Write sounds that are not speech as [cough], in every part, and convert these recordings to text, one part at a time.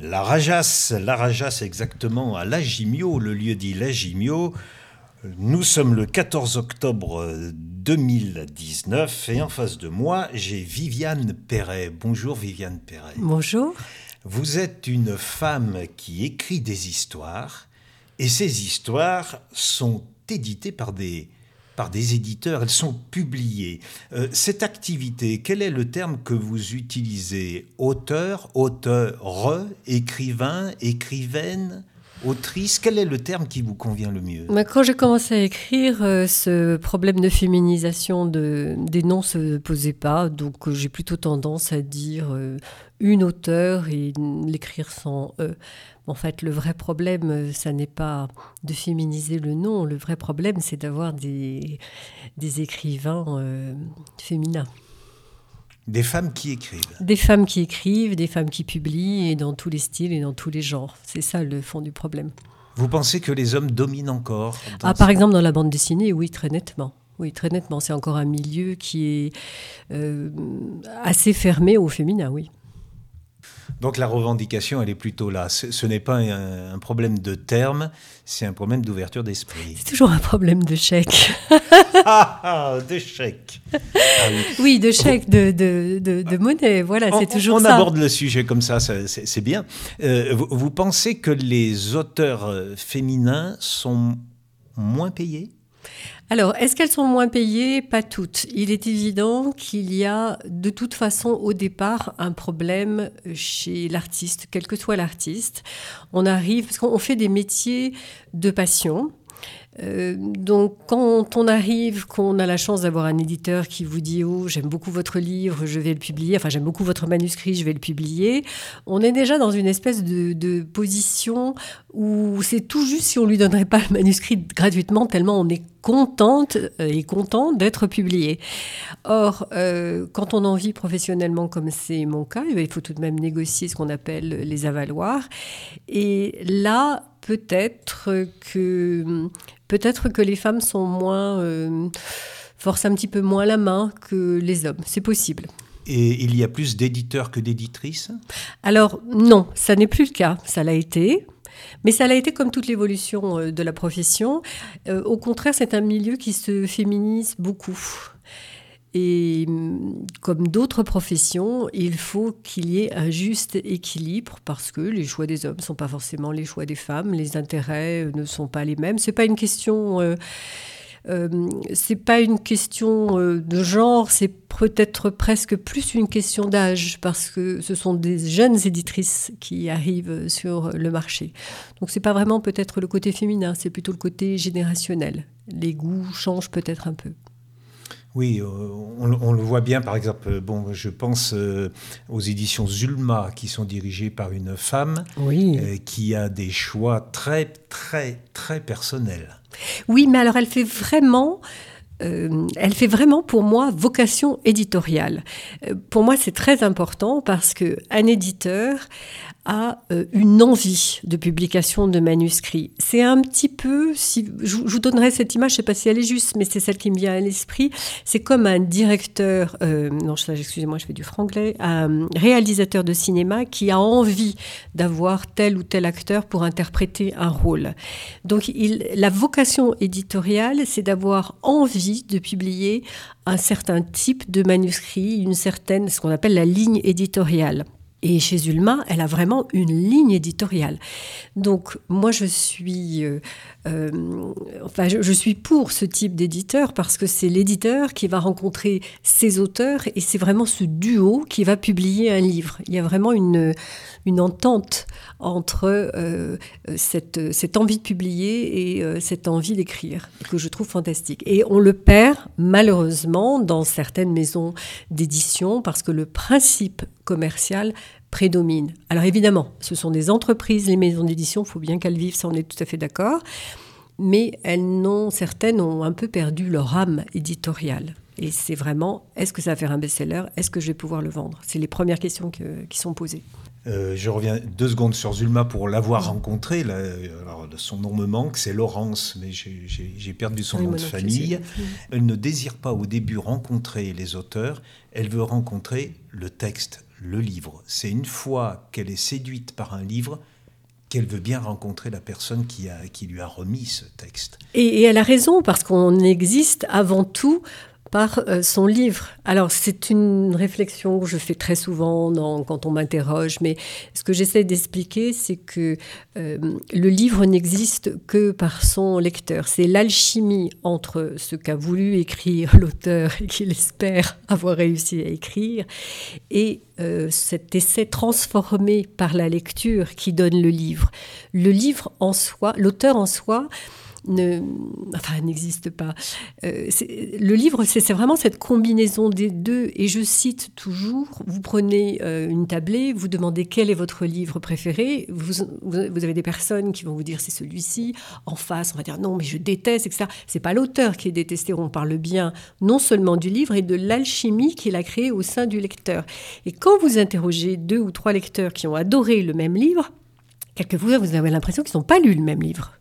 La Rajas, la Rajas exactement à Lagimio, le lieu dit Lagimio. Nous sommes le 14 octobre 2019 et en face de moi, j'ai Viviane Perret. Bonjour Viviane Perret. Bonjour. Vous êtes une femme qui écrit des histoires et ces histoires sont éditées par des, par des éditeurs, elles sont publiées. Euh, cette activité, quel est le terme que vous utilisez? Auteur, auteur, écrivain, écrivaine? Autrice, quel est le terme qui vous convient le mieux Quand j'ai commencé à écrire, euh, ce problème de féminisation de, des noms se posait pas, donc euh, j'ai plutôt tendance à dire une auteure et l'écrire sans E. En fait, le vrai problème, euh, ça n'est pas de féminiser le nom. Le vrai problème, c'est d'avoir des, des écrivains euh, féminins. Des femmes qui écrivent. Des femmes qui écrivent, des femmes qui publient, et dans tous les styles et dans tous les genres. C'est ça le fond du problème. Vous pensez que les hommes dominent encore ah, Par exemple, dans la bande dessinée, oui, très nettement. Oui, très nettement. C'est encore un milieu qui est euh, assez fermé au féminin, oui. Donc la revendication, elle est plutôt là. Ce, n'est pas un, problème de terme, c'est un problème d'ouverture d'esprit. C'est toujours un problème de chèque. ah, ah de chèque. Ah oui. de chèque, de, de, de, monnaie. Voilà, c'est toujours ça. On aborde le sujet comme ça, c'est bien. Euh, vous pensez que les auteurs euh, féminins sont moins payés? Alors, est-ce qu'elles sont moins payées? Pas toutes. Il est évident qu'il y a de toute façon au départ un problème chez l'artiste, quel que soit l'artiste. On arrive, parce qu'on fait des métiers de passion. Euh, donc quand on arrive, qu'on a la chance d'avoir un éditeur qui vous dit oh j'aime beaucoup votre livre, je vais le publier, enfin j'aime beaucoup votre manuscrit, je vais le publier, on est déjà dans une espèce de, position où c'est tout juste si on lui donnerait pas le manuscrit gratuitement tellement on est contente euh, et content d'être publié. Or, euh, quand on en vit professionnellement comme c'est mon cas, eh il faut tout de même négocier ce qu'on appelle les avaloirs. Et là, peut-être que peut-être que les femmes sont moins euh, forcent un petit peu moins la main que les hommes. C'est possible. Et il y a plus d'éditeurs que d'éditrices? Alors non, ça n'est plus le cas. Ça l'a été. Mais ça l'a été comme toute l'évolution euh, de la profession. Euh, au contraire, c'est un milieu qui se féminise beaucoup. Et mm, comme d'autres professions, il faut qu'il y ait un juste équilibre parce que les choix des hommes ne sont pas forcément les choix des femmes, les intérêts euh, ne sont pas les mêmes. C'est pas une question. Euh, euh, c'est pas une question de genre, c'est peut-être presque plus une question d'âge parce que ce sont des jeunes éditrices qui arrivent sur le marché. Donc c'est pas vraiment peut-être le côté féminin, c'est plutôt le côté générationnel. Les goûts changent peut-être un peu. Oui, euh, on, le voit bien, par exemple, euh, bon, je pense euh, aux éditions Zulma, qui sont dirigées par une femme qui a des choix très, très, très personnels. Oui, mais alors elle fait vraiment... elle fait vraiment pour moi vocation éditoriale. pour moi, c'est très important parce que un éditeur a euh, une envie de publication de manuscrits. C'est un petit peu, si, je, vous donnerai cette image, je ne sais pas si elle est juste, mais c'est celle qui me vient à l'esprit. C'est comme un directeur, euh, non, excusez-moi, je fais du franglais, un réalisateur de cinéma qui a envie d'avoir tel ou tel acteur pour interpréter un rôle. Donc il, la vocation éditoriale, c'est d'avoir envie de publier un certain type de manuscrit, une certaine, ce qu'on appelle la ligne éditoriale. Et chez Ulma, elle a vraiment une ligne éditoriale. Donc moi, je suis, euh, euh, enfin, je, suis pour ce type d'éditeur parce que c'est l'éditeur qui va rencontrer ses auteurs et c'est vraiment ce duo qui va publier un livre. Il y a vraiment une, une entente entre euh, cette, cette, envie de publier et cette envie d'écrire que je trouve fantastique. Et on le perd malheureusement dans certaines maisons d'édition parce que le principe commercial prédomine. Alors évidemment, ce sont des entreprises, les maisons d'édition, il faut bien qu'elles vivent, ça on est tout à fait d'accord, mais elles n'ont, certaines ont un peu perdu leur âme éditoriale. Et c'est vraiment, est-ce que ça va faire un best-seller? Est-ce que je vais pouvoir le vendre? C'est les premières questions qui sont posées. Euh, je reviens deux secondes sur Zulma pour l'avoir rencontrée. son nom me manque, c'est Laurence, mais j'ai perdu son nom de famille. Elle ne désire pas au début rencontrer les auteurs, elle veut rencontrer le texte, le livre. C'est une fois qu'elle est séduite par un livre qu'elle veut bien rencontrer la personne qui, a, qui lui a remis ce texte. Et, et elle a raison, parce qu'on existe avant tout par euh, son livre. Alors c'est une réflexion que je fais très souvent quand on m'interroge, mais ce que j'essaie d'expliquer, c'est que euh, le livre n'existe que par son lecteur. C'est l'alchimie entre ce qu'a voulu écrire [laughs] l'auteur et qu'il espère avoir réussi à écrire, et euh, cet essai transformé par la lecture qui donne le livre. Le livre en soi, l'auteur en soi, ne, enfin, n'existe pas. Euh, le livre, c'est vraiment cette combinaison des deux. Et je cite toujours, vous prenez euh, une tablée, vous demandez quel est votre livre préféré. Vous, vous, avez des personnes qui vont vous dire c'est celui-ci. En face, on va dire non, mais je déteste, etc. C'est pas l'auteur qui est détesté. On parle bien non seulement du livre et de l'alchimie qu'il a créée au sein du lecteur. Et quand vous interrogez deux ou trois lecteurs qui ont adoré le même livre, quelquefois vous avez l'impression qu'ils n'ont pas lu le même livre.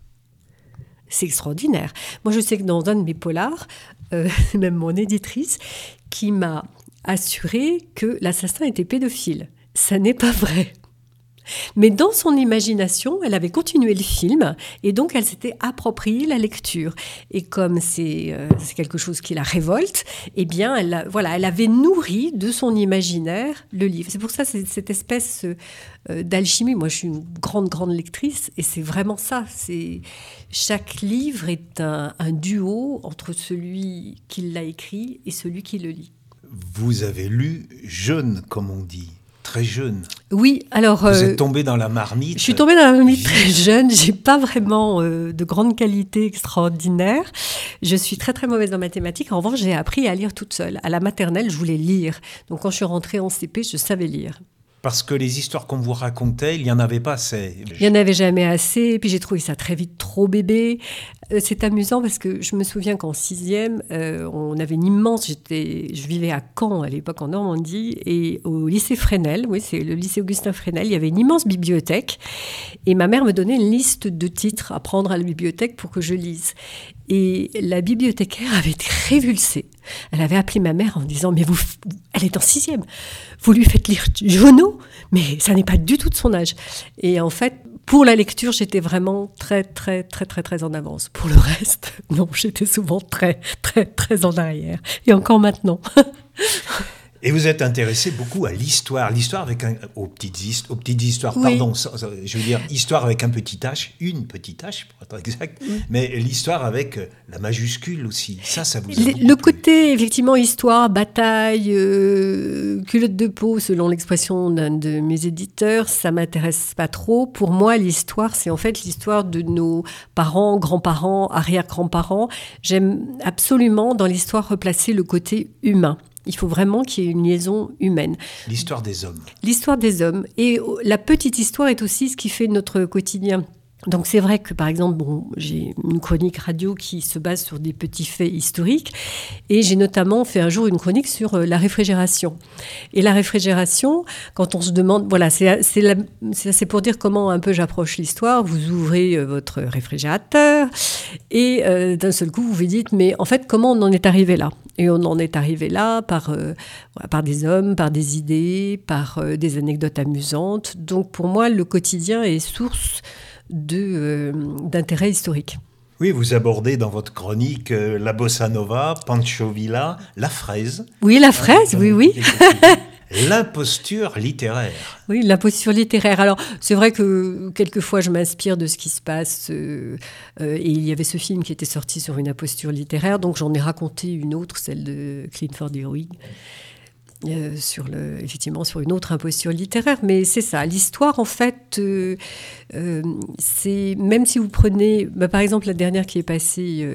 C'est extraordinaire. Moi, je sais que dans un de mes polars, euh, [laughs] même mon éditrice, qui m'a assuré que l'assassin était pédophile. Ça n'est pas vrai. Mais dans son imagination, elle avait continué le film et donc elle s'était appropriée la lecture. Et comme c'est euh, quelque chose qui la révolte, eh bien, elle, voilà, elle avait nourri de son imaginaire le livre. C'est pour ça cette espèce euh, d'alchimie. Moi, je suis une grande, grande lectrice et c'est vraiment ça. Chaque livre est un, un duo entre celui qui l'a écrit et celui qui le lit. Vous avez lu jeune, comme on dit très jeune. Oui, alors. Vous êtes euh, tombée dans la marmite. Je suis tombée dans la marmite très jeune. J'ai pas vraiment euh, de grande qualité extraordinaire. Je suis très très mauvaise en mathématiques. En revanche, j'ai appris à lire toute seule. À la maternelle, je voulais lire. Donc quand je suis rentrée en CP, je savais lire. Parce que les histoires qu'on vous racontait, il n'y en avait pas assez. Il n'y en avait jamais assez. Et puis j'ai trouvé ça très vite trop bébé. Euh, c'est amusant parce que je me souviens qu'en sixième, euh, on avait une immense. je vivais à Caen à l'époque en Normandie et au lycée Fresnel, oui, c'est le lycée Augustin Fresnel, il y avait une immense bibliothèque et ma mère me donnait une liste de titres à prendre à la bibliothèque pour que je lise. Et la bibliothécaire avait été révulsée. Elle avait appelé ma mère en disant Mais vous, elle est en sixième, vous lui faites lire Jono, mais ça n'est pas du tout de son âge. Et en fait, pour la lecture, j'étais vraiment très, très, très, très, très en avance. Pour le reste, [laughs] non, j'étais souvent très, très, très en arrière. Et encore maintenant. [laughs] Et vous êtes intéressé beaucoup à l'histoire, l'histoire avec un, aux petites, histoires, pardon, je veux dire histoire avec un petit h, une petite h pour être exact, mais l'histoire avec euh, la majuscule aussi. Ça, ça vous. A le, côté effectivement histoire, bataille, euh, culotte de peau, selon l'expression d'un de mes éditeurs, ça m'intéresse pas trop. Pour moi, l'histoire, c'est en fait l'histoire de nos parents, grands-parents, arrière-grands-parents. J'aime absolument dans l'histoire replacer le côté humain. Il faut vraiment qu'il y ait une liaison humaine. L'histoire des hommes. L'histoire des hommes. Et la petite histoire est aussi ce qui fait notre quotidien. Donc c'est vrai que par exemple, bon, j'ai une chronique radio qui se base sur des petits faits historiques et j'ai notamment fait un jour une chronique sur euh, la réfrigération. Et la réfrigération, quand on se demande, voilà, c'est pour dire comment un peu j'approche l'histoire. Vous ouvrez euh, votre réfrigérateur et euh, d'un seul coup vous vous dites, mais en fait comment on en est arrivé là? Et on en est arrivé là par, par des hommes, par des idées, par des anecdotes amusantes. Donc pour moi, le quotidien est source d'intérêt historique. Oui, vous abordez dans votre chronique euh, la bossa nova, Pancho Villa, la fraise. Oui, la fraise, oui, oui. [laughs] L'imposture littéraire. Oui, l'imposture littéraire. Alors, c'est vrai que quelquefois, je m'inspire de ce qui se passe. Euh, et il y avait ce film qui était sorti sur une imposture littéraire, donc j'en ai raconté une autre, celle de Clifford Heroig. Euh, sur le, effectivement sur une autre imposture littéraire, mais c'est ça. L'histoire, en fait, euh, euh, c'est même si vous prenez, bah, par exemple, la dernière qui est passée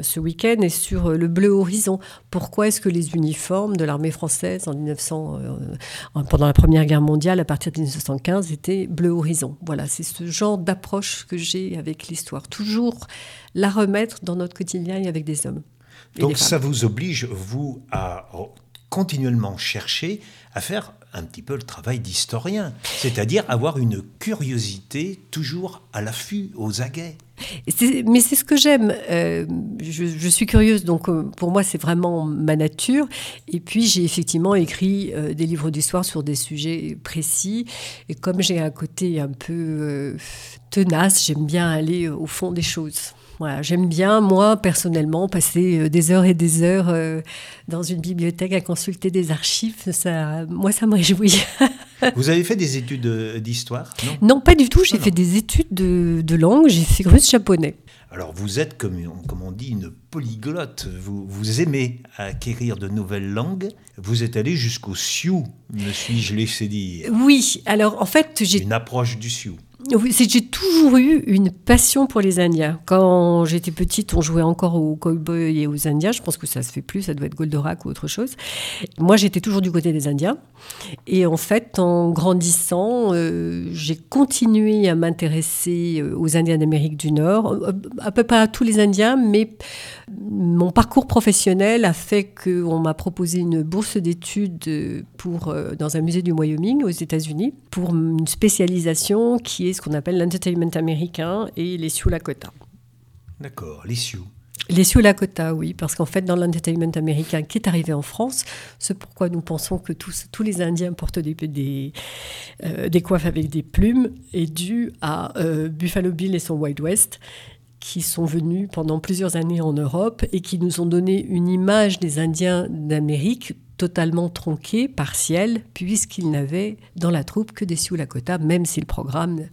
ce week-end est sur le bleu horizon. Pourquoi est-ce que les uniformes de l'armée française en 1900, pendant la Première Guerre mondiale, à partir de 1915, étaient bleu horizon? Voilà, c'est ce genre d'approche que j'ai avec l'histoire. Toujours la remettre dans notre quotidien et avec des hommes. Donc ça vous oblige, vous, à continuellement chercher à faire un petit peu le travail d'historien, c'est-à-dire avoir une curiosité toujours à l'affût, aux aguets. Mais c'est ce que j'aime. Euh, je, suis curieuse, donc euh, pour moi c'est vraiment ma nature. Et puis j'ai effectivement écrit euh, des livres d'histoire sur des sujets précis. Et comme j'ai un côté un peu tenace, j'aime bien aller au fond des choses. Voilà, j'aime bien, moi, personnellement, passer des heures et des heures dans une bibliothèque à consulter des archives. Ça, moi, ça me réjouit. [laughs] Vous avez fait des études d'histoire non, pas du tout. J'ai fait des études de, de langue. J'ai fait russe-japonais. Alors vous êtes, comme, comme, on dit, une polyglotte. Vous, vous aimez acquérir de nouvelles langues. Vous êtes allé jusqu'au Sioux, me suis-je laissé dire. Oui, alors en fait j'ai... Une approche du Sioux. J'ai toujours eu une passion pour les Indiens. Quand j'étais petite, on jouait encore aux cowboys et aux Indiens. Je pense que ça se fait plus, ça doit être Goldorak ou autre chose. Moi, j'étais toujours du côté des Indiens. Et en fait, en grandissant, euh, j'ai continué à m'intéresser euh, aux Indiens d'Amérique du Nord, euh, à peu près à tous les Indiens, mais mon parcours professionnel a fait qu'on m'a proposé une bourse d'études pour, dans un musée du Wyoming aux États-Unis pour une spécialisation qui est ce qu'on appelle l'entertainment américain et les Sioux Lakota. D'accord, les Sioux. Les Sioux Lakota, oui, parce qu'en fait, dans l'entertainment américain qui est arrivé en France, c'est pourquoi nous pensons que tous, tous les Indiens portent des, des, euh, des coiffes avec des plumes, est dû à euh, Buffalo Bill et son Wild West, qui sont venus pendant plusieurs années en Europe et qui nous ont donné une image des Indiens d'Amérique totalement tronquée, partielle, puisqu'ils n'avaient dans la troupe que des Sioux Lakota, même si le programme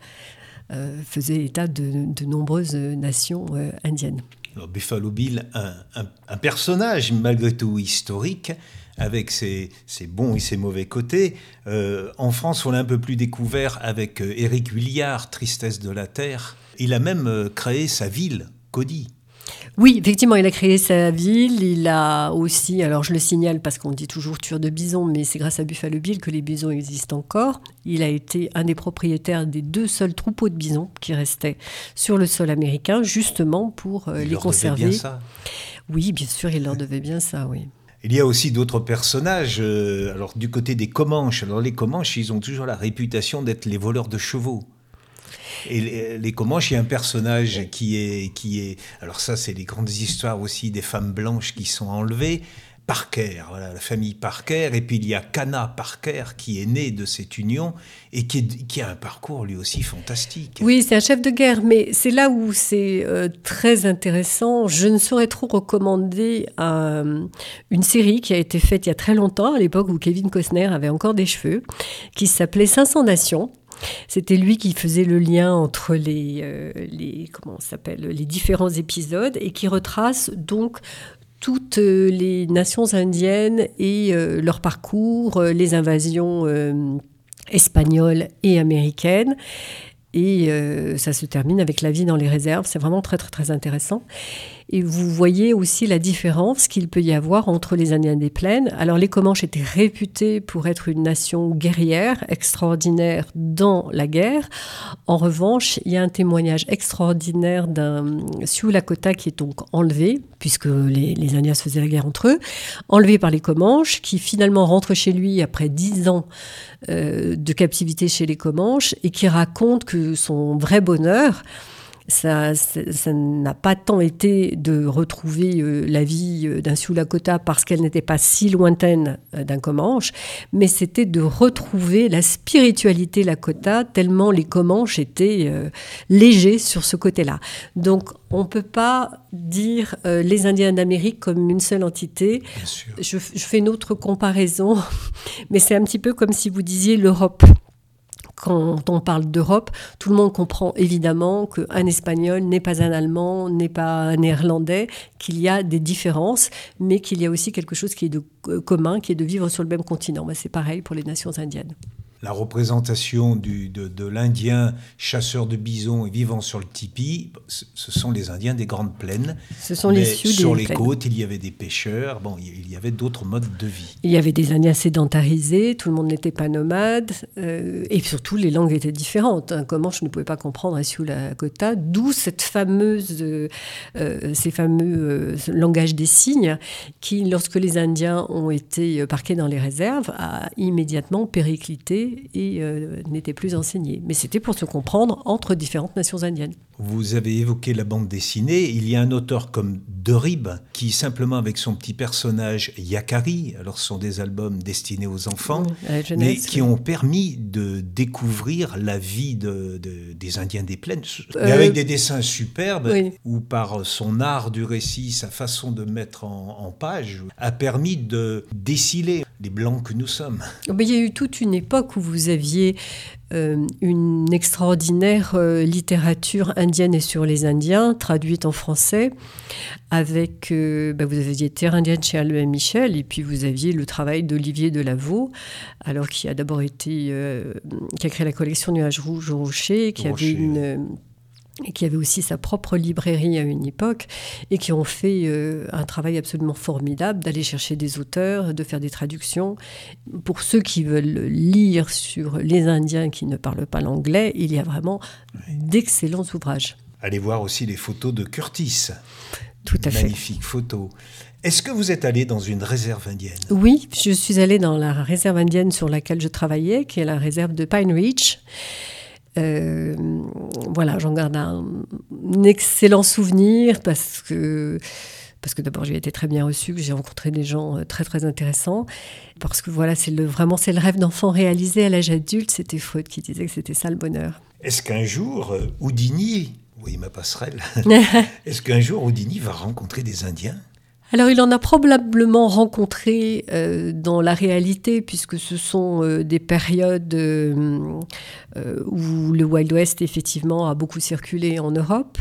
euh, faisait état de, nombreuses nations indiennes. Buffalo Bill, un, personnage malgré tout historique, avec ses, bons et ses mauvais côtés. Euh, en France, on l'a un peu plus découvert avec euh, Éric Huillard, Tristesse de la Terre. Il a même euh, créé sa ville, Cody. Oui, effectivement, il a créé sa ville. Il a aussi, alors je le signale parce qu'on dit toujours tueur de bisons, mais c'est grâce à Buffalo Bill que les bisons existent encore. Il a été un des propriétaires des deux seuls troupeaux de bisons qui restaient sur le sol américain, justement pour euh, les conserver. Bien ça. Oui, bien sûr, il leur devait bien ça, oui. Il y a aussi d'autres personnages. Euh, alors du côté des Comanches, alors les Comanches, ils ont toujours la réputation d'être les voleurs de chevaux. Et les, les Comanches, il y a un personnage qui est, qui est. Alors, ça, c'est les grandes histoires aussi des femmes blanches qui sont enlevées. Parker, voilà, la famille Parker, et puis il y a Cana Parker qui est né de cette union et qui, qui a un parcours lui aussi fantastique. Oui, c'est un chef de guerre, mais c'est là où c'est euh, très intéressant. Je ne saurais trop recommander euh, une série qui a été faite il y a très longtemps, à l'époque où Kevin Costner avait encore des cheveux, qui s'appelait 500 Nations c'était lui qui faisait le lien entre les, euh, les comment s'appelle les différents épisodes et qui retrace donc toutes euh, les nations indiennes et euh, leur parcours, les invasions espagnoles et américaines. Et ça se termine avec la vie dans les réserves. C'est vraiment très très très intéressant. Et vous voyez aussi la différence qu'il peut y avoir entre les Indiens des plaines. Alors les Comanches étaient réputés pour être une nation guerrière, extraordinaire dans la guerre. En revanche, il y a un témoignage extraordinaire d'un Sioux Lakota qui est donc enlevé, puisque les, Indiens se faisaient la guerre entre eux, enlevé par les Comanches, qui finalement rentre chez lui après dix ans euh, de captivité chez les Comanches et qui raconte que son vrai bonheur, ça, ça n'a pas tant été de retrouver euh, la vie euh, d'un Sioux Lakota parce qu'elle n'était pas si lointaine euh, d'un Comanche, mais c'était de retrouver la spiritualité Lakota tellement les Comanches étaient légers sur ce côté-là. Donc on ne peut pas dire les Indiens d'Amérique comme une seule entité. Je, je fais une autre comparaison, [laughs] mais c'est un petit peu comme si vous disiez l'Europe quand on parle d'Europe, tout le monde comprend évidemment qu'un espagnol n'est pas un allemand, n'est pas un néerlandais, qu'il y a des différences, mais qu'il y a aussi quelque chose qui est de euh, commun, qui est de vivre sur le même continent. C'est pareil pour les nations indiennes la représentation du, de, l'Indien chasseur de bisons et vivant sur le tipi, ce sont les Indiens des Grandes Plaines. Ce sont les Sioux Sur les côtes, il y avait des pêcheurs, bon, il y avait d'autres modes de vie. Il y avait des Indiens sédentarisés, tout le monde n'était pas nomade, euh, et surtout les langues étaient différentes. Hein. Comment je ne pouvais pas comprendre à Sioux Lakota, d'où cette fameuse, euh, euh, ces fameux langages des signes qui, lorsque les Indiens ont été parqués dans les réserves, a immédiatement périclité et n'était plus enseigné. Mais c'était pour se comprendre entre différentes nations indiennes. Vous avez évoqué la bande dessinée. Il y a un auteur comme Derib qui, simplement avec son petit personnage Yakari, alors ce sont des albums destinés aux enfants, mais qui ont permis de découvrir la vie de, des Indiens des plaines, mais avec des dessins superbes, ou par son art du récit, sa façon de mettre en, page, a permis de déciler les blancs que nous sommes. il y a eu toute une époque où vous aviez euh, une extraordinaire euh, littérature indienne et sur les Indiens, traduite en français, avec, euh, bah, vous aviez Terre indienne chez Albin Michel, et puis vous aviez le travail d'Olivier Delavaux, alors qui a d'abord été, qui a créé la collection Nuages Rouges au Rocher, qui avait une et qui avait aussi sa propre librairie à une époque, et qui ont fait euh, un travail absolument formidable d'aller chercher des auteurs, de faire des traductions. Pour ceux qui veulent lire sur les Indiens qui ne parlent pas l'anglais, il y a vraiment d'excellents ouvrages. Allez voir aussi les photos de Curtis. Tout à fait. Magnifique photo. Est-ce que vous êtes allé dans une réserve indienne? Oui, je suis allé dans la réserve indienne sur laquelle je travaillais, qui est la réserve de Pine Ridge. Euh, voilà, j'en garde un, excellent souvenir parce que parce que d'abord j'ai été très bien reçue, j'ai rencontré des gens euh, très très intéressants, parce que voilà, c'est le, vraiment c'est le rêve d'enfant réalisé à l'âge adulte. C'était Freud qui disait que c'était ça le bonheur. Est-ce qu'un jour euh, Houdini, oui ma passerelle, [laughs] est-ce qu'un jour Houdini va rencontrer des Indiens? Alors il en a probablement rencontré euh, dans la réalité, puisque ce sont euh, des périodes euh, où le Wild West effectivement a beaucoup circulé en Europe,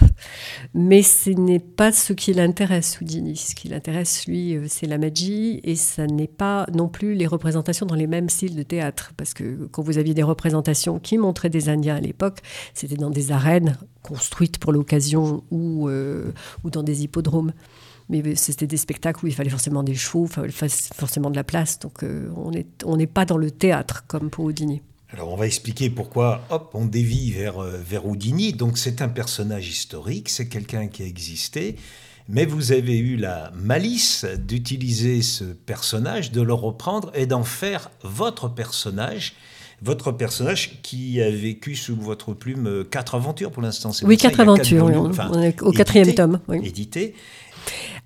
mais ce n'est pas ce qui l'intéresse Houdini. Ce qui l'intéresse lui, c'est la magie, et ça n'est pas non plus les représentations dans les mêmes styles de théâtre, parce que quand vous aviez des représentations qui montraient des Indiens à l'époque, c'était dans des arènes construites pour l'occasion ou, ou dans des hippodromes mais c'était des spectacles où il fallait forcément des chevaux, forcément de la place. Donc euh, on n'est pas dans le théâtre comme pour Houdini. Alors on va expliquer pourquoi hop, on dévie vers, euh, vers Houdini. Donc c'est un personnage historique, c'est quelqu'un qui a existé, mais vous avez eu la malice d'utiliser ce personnage, de le reprendre et d'en faire votre personnage. Votre personnage qui a vécu sous votre plume euh, quatre aventures pour l'instant. Oui, quatre aventures, au quatrième tome. Édité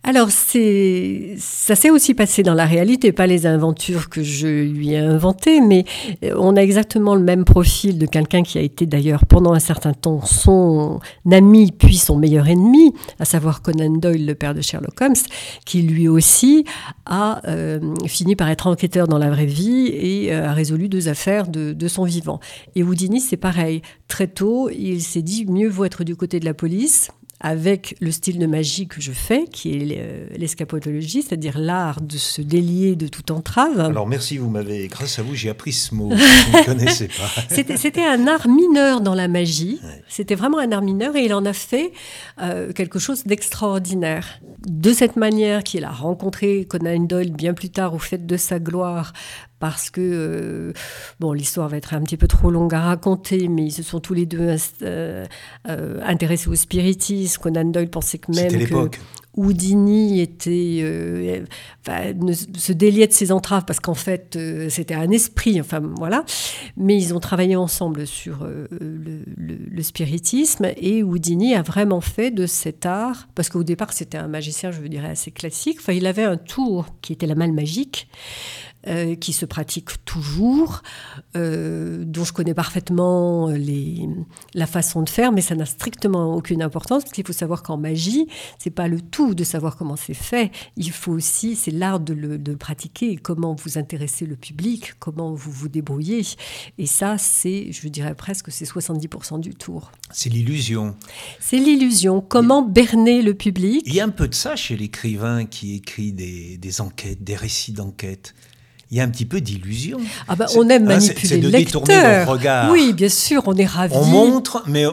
alors, ça s'est aussi passé dans la réalité, pas les aventures que je lui ai inventées, mais euh, on a exactement le même profil de quelqu'un qui a été d'ailleurs pendant un certain temps son ami puis son meilleur ennemi, à savoir Conan Doyle, le père de Sherlock Holmes, qui lui aussi a euh, fini par être enquêteur dans la vraie vie et euh, a résolu deux affaires de, de son vivant. Et Houdini, c'est pareil. Très tôt, il s'est dit mieux vaut être du côté de la police avec le style de magie que je fais, qui est l'escapotologie, c'est-à-dire l'art de se délier de toute entrave. Alors merci, vous m'avez, grâce à vous, j'ai appris ce mot, [laughs] je ne connaissais pas. C'était un art mineur dans la magie, c'était vraiment un art mineur et il en a fait euh, quelque chose d'extraordinaire. De cette manière qu'il a rencontré Conan Doyle bien plus tard au fait de sa gloire parce que, euh, bon, l'histoire va être un petit peu trop longue à raconter, mais ils se sont tous les deux euh, euh, intéressés au spiritisme. Conan Doyle pensait que même que Houdini était, se déliait de ses entraves parce qu'en fait, c'était un esprit, enfin voilà. Mais ils ont travaillé ensemble sur le, le, spiritisme et Houdini a vraiment fait de cet art, parce qu'au départ, c'était un magicien, je veux dire, assez classique. Enfin, il avait un tour qui était la malle magique. Euh, qui se pratique toujours, euh, dont je connais parfaitement les, la façon de faire, mais ça n'a strictement aucune importance, parce qu'il faut savoir qu'en magie, c'est pas le tout de savoir comment c'est fait, il faut aussi, c'est l'art de le de pratiquer, comment vous intéressez le public, comment vous vous débrouillez, et ça, c'est, je dirais presque, c'est 70% du tour. C'est l'illusion. C'est l'illusion, comment berner le public. Il y a un peu de ça chez l'écrivain qui écrit des, des enquêtes, des récits d'enquête il y a un petit peu d'illusion. Ah bah, on aime hein, manipuler le lecteur. regard. Oui, bien sûr, on est ravi. On montre, mais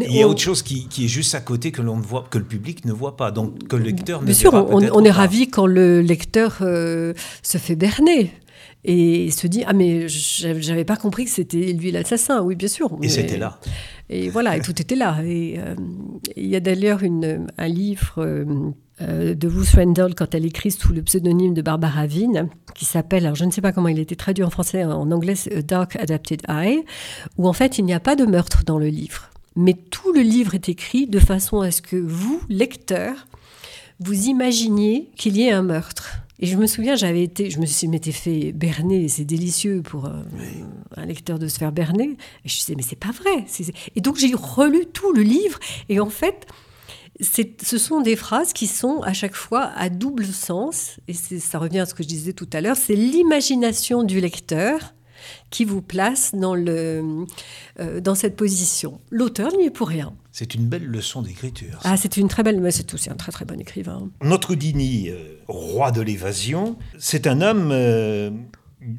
il y a autre chose qui, est juste à côté que l'on voit, que le public ne voit pas, donc que le lecteur ne. Bien sûr, on, est ravi quand le lecteur euh, se fait berner et se dit ah mais j'avais pas compris que c'était lui l'assassin. Oui, bien sûr. Et c'était là. Et voilà, et tout était là. Et euh, il y a d'ailleurs un livre. Euh, de Ruth Rendell quand elle écrit sous le pseudonyme de Barbara Vine, qui s'appelle, alors je ne sais pas comment il a été traduit en français, en anglais, Dark Adapted Eye, où en fait il n'y a pas de meurtre dans le livre. Mais tout le livre est écrit de façon à ce que vous, lecteur, vous imaginiez qu'il y ait un meurtre. Et je me souviens, j'avais été, je me suis m'étais fait berner, c'est délicieux pour euh, un lecteur de se faire berner. Et je disais, mais c'est pas vrai. Et donc j'ai relu tout le livre, et en fait, ce sont des phrases qui sont à chaque fois à double sens, et ça revient à ce que je disais tout à l'heure, c'est l'imagination du lecteur qui vous place dans, le, euh, dans cette position. L'auteur n'y est pour rien. C'est une belle leçon d'écriture. Ah, c'est une très belle, mais c'est aussi un très très bon écrivain. Notre Houdini, euh, roi de l'évasion, c'est un homme. Euh,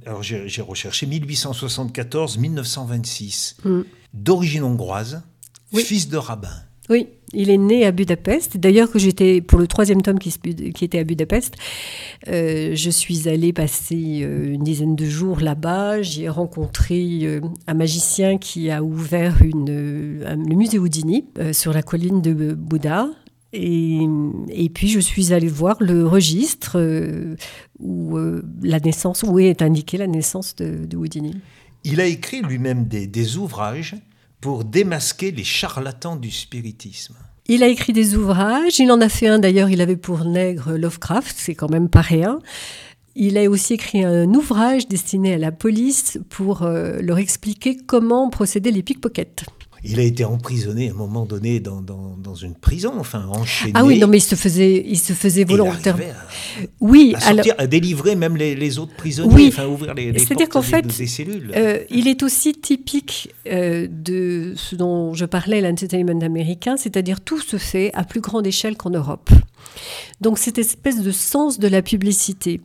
alors j'ai recherché 1874-1926, hmm. d'origine hongroise, fils de rabbin. Oui, il est né à Budapest. D'ailleurs, que j'étais pour le troisième tome qui, était à Budapest, euh, je suis allée passer euh, une dizaine de jours là-bas. J'ai rencontré euh, un magicien qui a ouvert le musée Houdini sur la colline de Bouddha. Et, puis je suis allée voir le registre où la naissance, où est indiquée la naissance de, Houdini. Il a écrit lui-même des ouvrages pour démasquer les charlatans du spiritisme. Il a écrit des ouvrages, il en a fait un d'ailleurs, il avait pour nègre Lovecraft, c'est quand même pas rien. Il a aussi écrit un ouvrage destiné à la police pour euh, leur expliquer comment procéder les pickpockets. Il a été emprisonné à un moment donné dans, dans, une prison, enfin enchaîné. Ah oui, non, mais il se faisait, il se faisait volontairement. Oui, à, sortir, à délivrer même les, autres prisonniers, oui. enfin ouvrir les, les portes qu'en fait, des cellules. Euh, il est aussi typique euh, de ce dont je parlais, l'entertainment américain, c'est-à-dire tout se fait à plus grande échelle qu'en Europe. Donc cette espèce de sens de la publicité.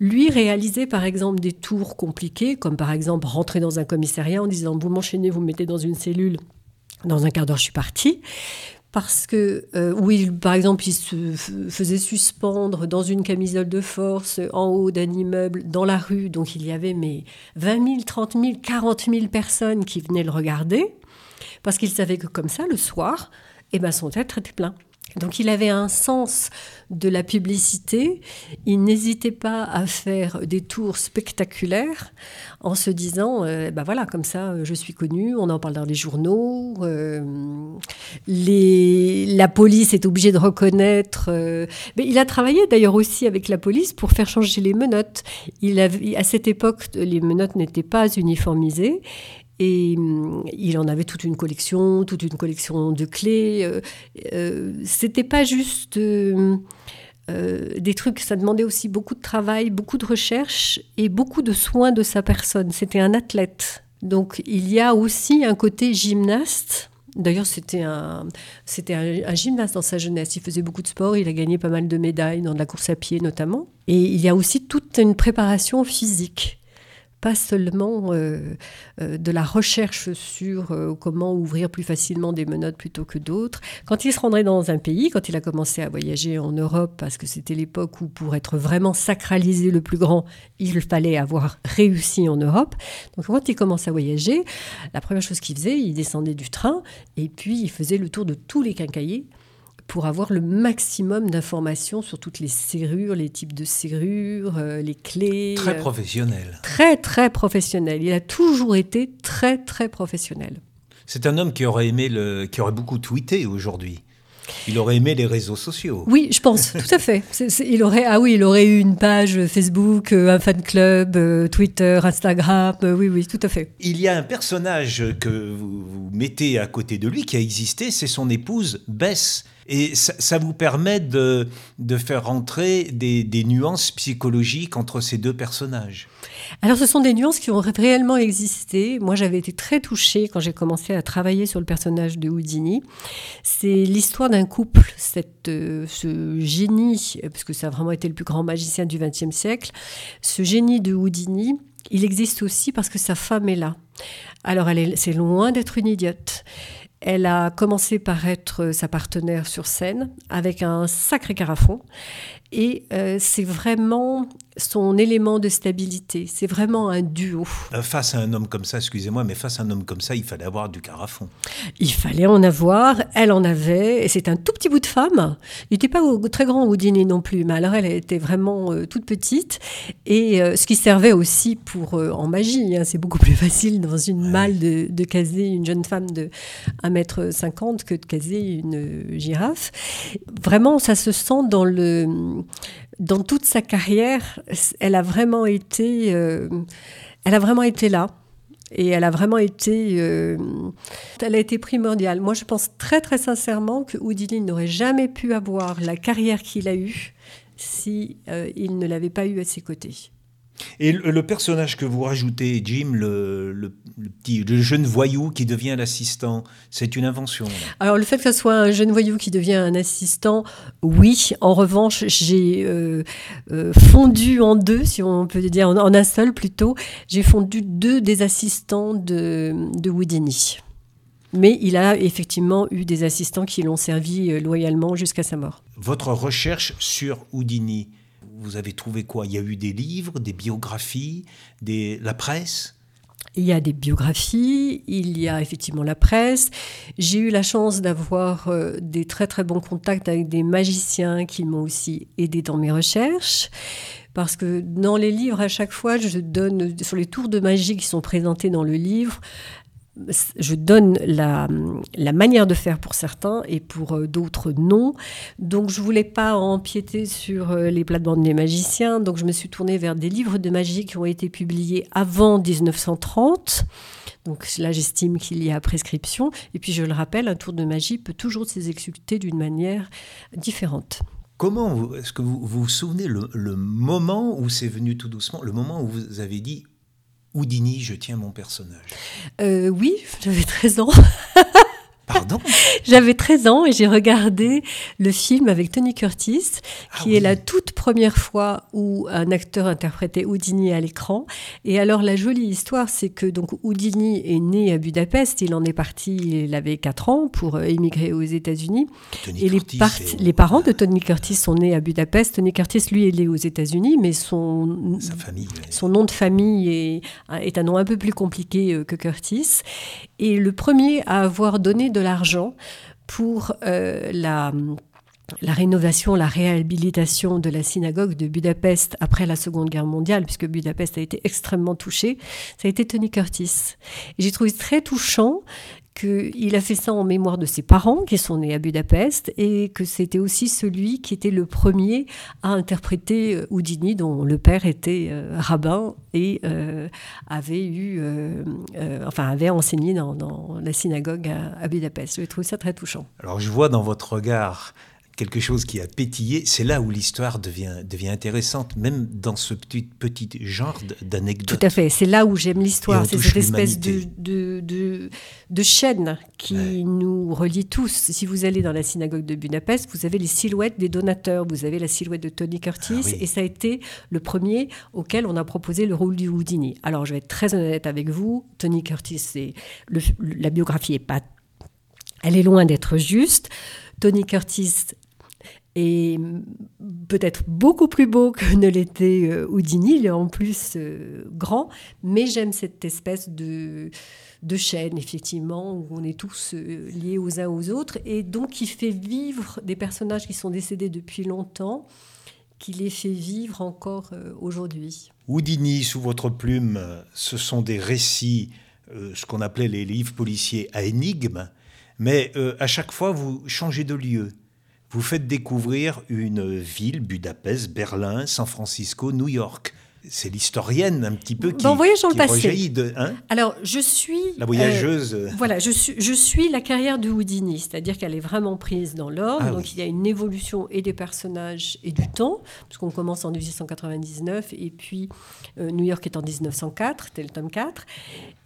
Lui réalisait par exemple des tours compliqués, comme par exemple rentrer dans un commissariat en disant vous m'enchaînez, vous me mettez dans une cellule, dans un quart d'heure je suis parti. Parce que, euh, oui, par exemple, il se faisait suspendre dans une camisole de force en haut d'un immeuble dans la rue. Donc il y avait mais 20 000, 30 000, 40 000 personnes qui venaient le regarder. Parce qu'il savait que comme ça, le soir, eh ben, son tête était plein. Donc il avait un sens de la publicité. Il n'hésitait pas à faire des tours spectaculaires en se disant, ben voilà, comme ça, euh, je suis connu, on en parle dans les journaux. Euh, la police est obligée de reconnaître. mais il a travaillé d'ailleurs aussi avec la police pour faire changer les menottes. Il à cette époque, les menottes n'étaient pas uniformisées et hum, il en avait toute une collection, toute une collection de clés. Euh, euh, c'était pas juste euh, des trucs, ça demandait aussi beaucoup de travail, beaucoup de recherche et beaucoup de soins de sa personne. C'était un athlète. Donc il y a aussi un côté gymnaste. D'ailleurs, c'était un, c'était un, gymnaste dans sa jeunesse. Il faisait beaucoup de sport, il a gagné pas mal de médailles dans la course à pied notamment. Et il y a aussi toute une préparation physique pas seulement euh, euh, de la recherche sur euh, comment ouvrir plus facilement des menottes plutôt que d'autres. Quand il se rendrait dans un pays, quand il a commencé à voyager en Europe, parce que c'était l'époque où pour être vraiment sacralisé le plus grand, il fallait avoir [laughs] réussi en Europe. Donc quand il commence à voyager, la première chose qu'il faisait, il descendait du train et puis il faisait le tour de tous les quincaillers pour avoir le maximum d'informations sur toutes les serrures, les types de serrures, euh, les clés. Très euh, professionnel. Très, très professionnel. Il a toujours été très, très professionnel. C'est un homme qui aurait aimé le, qui aurait beaucoup tweeté aujourd'hui. Il aurait aimé les réseaux sociaux. Oui, je pense, tout à fait. il aurait, ah oui, il aurait eu une page Facebook, euh, un fan club, Twitter, Instagram. oui, oui, tout à fait. Il y a un personnage que vous, vous mettez à côté de lui qui a existé, c'est son épouse Bess et ça, vous permet de, de faire rentrer des, des, nuances psychologiques entre ces deux personnages. Alors ce sont des nuances qui ont réellement existé. Moi j'avais été très touchée quand j'ai commencé à travailler sur le personnage de Houdini. C'est l'histoire d'un couple, euh, ce génie, parce que ça a vraiment été le plus grand magicien du XXe siècle, ce génie de Houdini, il existe aussi parce que sa femme est là. Alors elle c'est loin d'être une idiote. Elle a commencé par être sa partenaire sur scène avec un sacré carafon. Et euh, c'est vraiment son élément de stabilité. C'est vraiment un duo. Euh, face à un homme comme ça, excusez-moi, mais face à un homme comme ça, il fallait avoir du carafon. Il fallait en avoir, elle en avait, et c'est un tout petit bout de femme. Il n'était pas très grand au dîner non plus, mais alors elle était vraiment euh, toute petite, et euh, ce qui servait aussi pour en magie. Hein. c'est beaucoup plus facile dans une malle de, de, caser une jeune femme de 1m50 que de caser une girafe. Vraiment, ça se sent dans le dans toute sa carrière, elle a vraiment été, euh, elle a vraiment été là. Et elle a vraiment été, euh, elle a été primordiale. Moi, je pense très très sincèrement que Houdini n'aurait jamais pu avoir la carrière qu'il a eue si euh, il ne l'avait pas eu à ses côtés. Et le, personnage que vous rajoutez, Jim, le, petit jeune voyou qui devient l'assistant, c'est une invention. Alors le fait que ce soit un jeune voyou qui devient un assistant, oui. En revanche, j'ai euh, euh, fondu en deux, si on peut dire en, un seul plutôt. J'ai fondu deux des assistants de, de Houdini. Mais il a effectivement eu des assistants qui l'ont servi euh, loyalement jusqu'à sa mort. Votre recherche sur Houdini, vous avez trouvé quoi? Il y a eu des livres, des biographies, la presse? Il y a des biographies, il y a effectivement la presse. J'ai eu la chance d'avoir euh, des très très bons contacts avec des magiciens qui m'ont aussi aidé dans mes recherches. Parce que dans les livres, à chaque fois, je donne, sur les tours de magie qui sont présentés dans le livre, je donne la, manière de faire pour certains et pour euh, d'autres non. Donc je voulais pas empiéter sur euh, les plates-bandes des magiciens. Donc je me suis tournée vers des livres de magie qui ont été publiés avant 1930. Donc là, j'estime qu'il y a prescription. Et puis je le rappelle, un tour de magie peut toujours s'exécuter d'une manière différente. Comment est-ce que vous, vous souvenez le moment où c'est venu tout doucement, le moment où vous avez dit Houdini, je tiens mon personnage. Euh, oui, j'avais 13 ans. [laughs] Pardon [laughs] J'avais 13 ans et j'ai regardé le film avec Tony Curtis, ah qui est la toute première fois où un acteur interprétait Houdini à l'écran. Et alors la jolie histoire, c'est que donc Houdini est né à Budapest, il en est parti, il avait 4 ans pour émigrer aux États-Unis. Et les, les, parents de Tony Curtis sont nés à Budapest. Tony Curtis, lui, est né aux États-Unis, mais son, son nom de famille est, est un nom un peu plus compliqué euh, que Curtis. Et le premier à avoir donné de l'argent pour euh, la, la rénovation, la réhabilitation de la synagogue de Budapest après la Seconde Guerre mondiale, puisque Budapest a été extrêmement touché, ça a été Tony Curtis. J'ai trouvé très touchant qu'il a fait ça en mémoire de ses parents qui sont nés à Budapest et que c'était aussi celui qui était le premier à interpréter euh, Houdini, dont le père était euh, rabbin et euh, avait eu, enfin avait enseigné dans, la synagogue à, Budapest. J'ai trouvé ça très touchant. Alors je vois dans votre regard quelque chose qui a pétillé, c'est là où l'histoire devient, devient intéressante, même dans ce petit, petit genre d'anecdote. Tout à fait, c'est là où j'aime l'histoire, c'est cette espèce de, de, de, chaîne qui nous relie tous. Si vous allez dans la synagogue de Budapest, vous avez les silhouettes des donateurs, vous avez la silhouette de Tony Curtis, ah et ça a été le premier auquel on a proposé le rôle du Houdini. Alors je vais être très honnête avec vous, Tony Curtis, la biographie est pas... Elle est loin d'être juste. Tony Curtis et peut-être beaucoup plus beau que ne l'était euh, Houdini. Il est en plus euh, grand, mais j'aime cette espèce de, de chaîne, effectivement, où on est tous euh, liés aux uns aux autres, et donc qui fait vivre des personnages qui sont décédés depuis longtemps, qui les fait vivre encore aujourd'hui. Houdini, sous votre plume, ce sont des récits, ce qu'on appelait les livres policiers à énigmes, mais à chaque fois, vous changez de lieu vous faites découvrir une ville, Budapest, Berlin, San Francisco, New York c'est l'historienne un petit peu qui, voyage dans le passé. De, hein Alors, je suis... La voyageuse. Euh, voilà, je suis, je suis la carrière de Houdini, c'est-à-dire qu'elle est vraiment prise dans l'ordre. Ah donc, il y a une évolution et des personnages et du temps, puisqu'on commence en 1899 et puis euh, New York est en 1904, c'était le tome 4.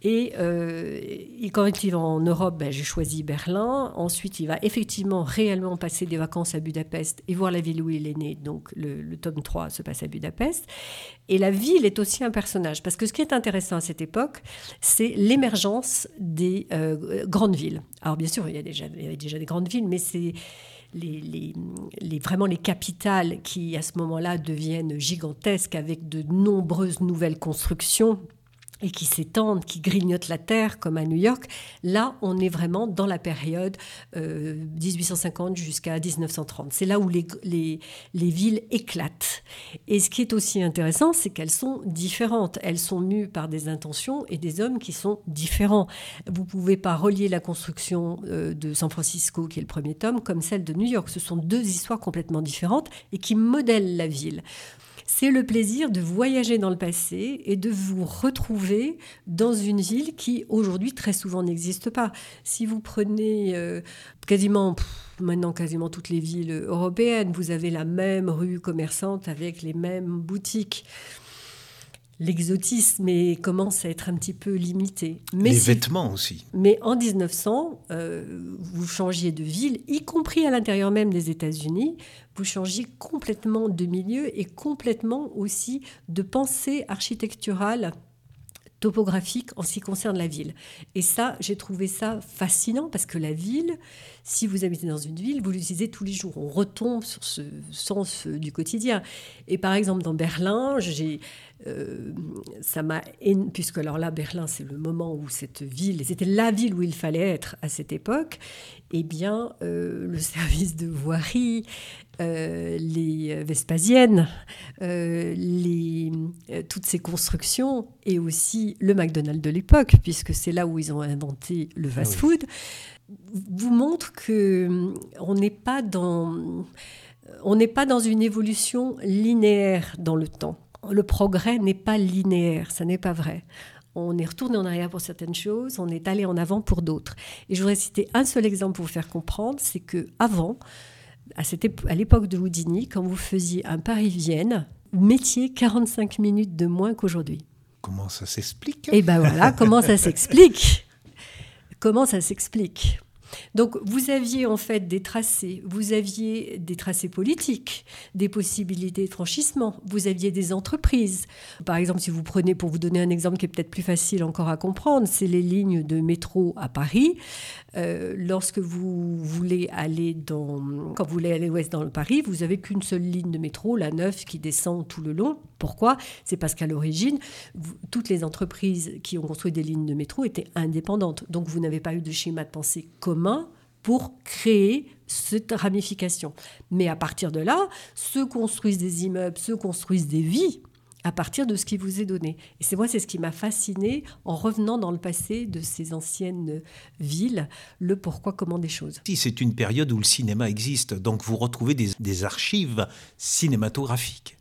Et, euh, quand il va en Europe, ben, j'ai choisi Berlin. Ensuite, il va effectivement réellement passer des vacances à Budapest et voir la ville où il est né. Donc, le, le tome 3 se passe à Budapest. Et la ville est aussi un personnage, parce que ce qui est intéressant à cette époque, c'est l'émergence des euh, grandes villes. Alors bien sûr, il y, a déjà, des grandes villes, mais c'est vraiment les capitales qui, à ce moment-là, deviennent gigantesques avec de nombreuses nouvelles constructions et qui s'étendent, qui grignotent la terre, comme à New York. Là, on est vraiment dans la période 1850 euh, jusqu'à 1930. C'est là où les, les, les, villes éclatent. Et ce qui est aussi intéressant, c'est qu'elles sont différentes. Elles sont mues par des intentions et des hommes qui sont différents. Vous ne pouvez pas relier la construction euh, de San Francisco, qui est le premier tome, comme celle de New York. Ce sont deux histoires complètement différentes et qui modèlent la ville c'est le plaisir de voyager dans le passé et de vous retrouver dans une ville qui aujourd'hui très souvent n'existe pas. Si vous prenez euh, quasiment maintenant quasiment toutes les villes européennes, vous avez la même rue commerçante avec les mêmes boutiques l'exotisme commence à être un petit peu limité. Mais les vêtements aussi. Mais en 1900, euh, vous changiez de ville, y compris à l'intérieur même des États-Unis, vous changiez complètement de milieu et complètement aussi de pensée architecturale topographique en ce qui concerne la ville. Et ça, j'ai trouvé ça fascinant parce que la ville, si vous habitez dans une ville, vous l'utilisez tous les jours. On retombe sur ce sens du quotidien. Et par exemple, dans Berlin, j'ai euh, ça m'a puisque alors là Berlin c'est le moment où cette ville c'était la ville où il fallait être à cette époque eh bien euh, le [laughs] service de voirie euh, les Vespasiennes les, toutes ces constructions et aussi le McDonald's de l'époque puisque c'est là où ils ont inventé le ah fast-food vous montrent que on n'est pas dans on n'est pas dans une évolution linéaire dans le temps le progrès n'est pas linéaire, ça n'est pas vrai. On est retourné en arrière pour certaines choses, on est allé en avant pour d'autres. Et je voudrais citer un seul exemple pour vous faire comprendre, c'est que avant, à, l'époque de Houdini, quand vous faisiez un Paris-Vienne, mettiez 45 minutes de moins qu'aujourd'hui. Comment ça s'explique? Eh ben voilà, comment ça s'explique? Comment ça s'explique? Donc vous aviez en fait des tracés, vous aviez des tracés politiques, des possibilités de franchissement, vous aviez des entreprises. Par exemple, si vous prenez, pour vous donner un exemple qui est peut-être plus facile encore à comprendre, c'est les lignes de métro à Paris. Euh, lorsque vous voulez aller dans, quand vous voulez aller ouest dans le Paris, vous avez qu'une seule ligne de métro, la 9, qui descend tout le long. Pourquoi? C'est parce qu'à l'origine, toutes les entreprises qui ont construit des lignes de métro étaient indépendantes. Donc vous n'avez pas eu de schéma de pensée commun pour créer cette ramification. Mais à partir de là, se construisent des immeubles, se construisent des vies à partir de ce qui vous est donné. Et c'est moi, c'est ce qui m'a fasciné en revenant dans le passé de ces anciennes villes, le pourquoi, comment des choses. Si c'est une période où le cinéma existe, donc vous retrouvez des archives cinématographiques.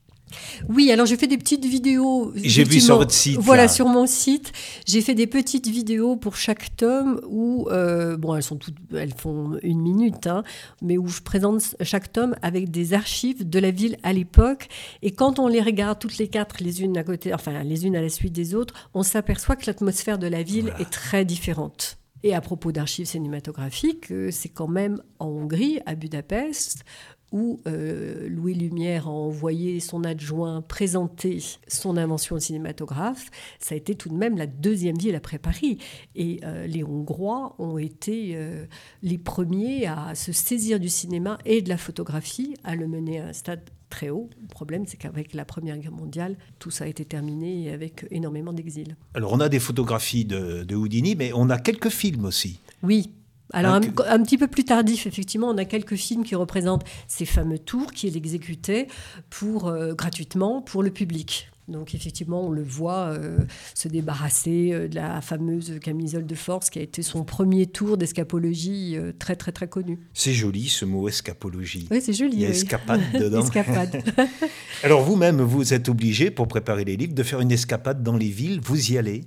Oui, alors j'ai fait des petites vidéos. J'ai vu sur votre site. Voilà, sur mon site, j'ai fait des petites vidéos pour chaque tome où, euh, bon, elles sont toutes, elles font une minute, hein, mais où je présente chaque tome avec des archives de la ville à l'époque. Et quand on les regarde toutes les quatre, les unes à côté, enfin les unes à la suite des autres, on s'aperçoit que l'atmosphère de la ville est très différente. Et à propos d'archives cinématographiques, euh, c'est quand même en Hongrie, à Budapest, où euh, Louis Lumière a envoyé son adjoint présenter son invention au cinématographe, ça a été tout de même la deuxième ville après Paris. Et euh, les Hongrois ont été euh, les premiers à se saisir du cinéma et de la photographie, à le mener à un stade très haut. Le problème, c'est qu'avec la Première Guerre mondiale, tout ça a été terminé avec énormément d'exil. Alors on a des photographies de, de Houdini, mais on a quelques films aussi. Oui, alors un, petit peu plus tardif, effectivement, on a quelques films qui représentent ces fameux tours qu'il exécutait pour, euh, gratuitement pour le public. Donc effectivement, on le voit euh, se débarrasser euh, de la fameuse camisole de force qui a été son premier tour d'escapologie très très très connu. C'est joli ce mot escapologie. Oui, c'est joli. Il y a escapade [laughs] dedans. escapade. [laughs] Alors vous-même, vous êtes obligé pour préparer les livres de faire une escapade dans les villes. Vous y allez?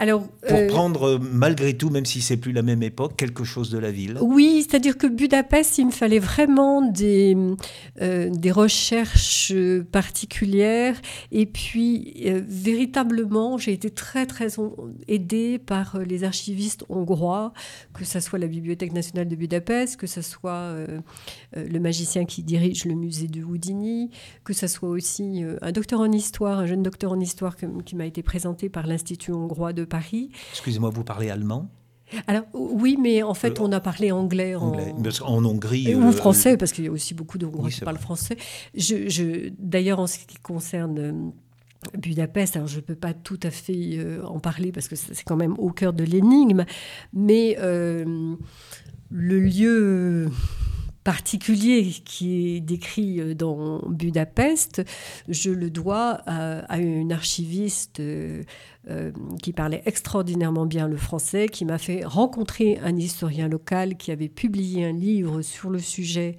Alors, pour euh, prendre, malgré tout, même si c'est plus la même époque, quelque chose de la ville. Oui, c'est-à-dire que Budapest, il me fallait vraiment des, euh, des recherches particulières. Et puis, euh, véritablement, j'ai été très, très aidée par les archivistes hongrois, que ce soit la Bibliothèque nationale de Budapest, que ce soit le magicien qui dirige le musée de Houdini, que ce soit aussi un docteur en histoire, un jeune docteur en histoire qui m'a été présenté par l'Institut hongrois de Paris. Excusez-moi, vous parlez allemand? Alors oui, mais en fait, on a parlé anglais, en, en Hongrie. Ou français, parce qu'il y a aussi beaucoup de Hongrois qui parlent français. Je, D'ailleurs, en ce qui concerne Budapest, alors je ne peux pas tout à fait en parler parce que c'est quand même au cœur de l'énigme, mais le lieu particulier qui est décrit euh, dans Budapest, je le dois à, une archiviste euh, euh, qui parlait extraordinairement bien le français, qui m'a fait rencontrer un historien local qui avait publié un livre sur le sujet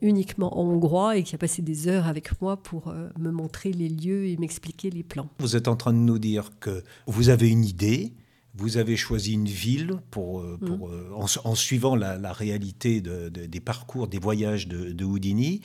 uniquement en hongrois et qui a passé des heures avec moi pour me montrer les lieux et m'expliquer les plans. Vous êtes en train de nous dire que vous avez une idée, vous avez choisi une ville pour, euh, pour mm. euh, en, suivant la, réalité des parcours, des voyages de, Houdini.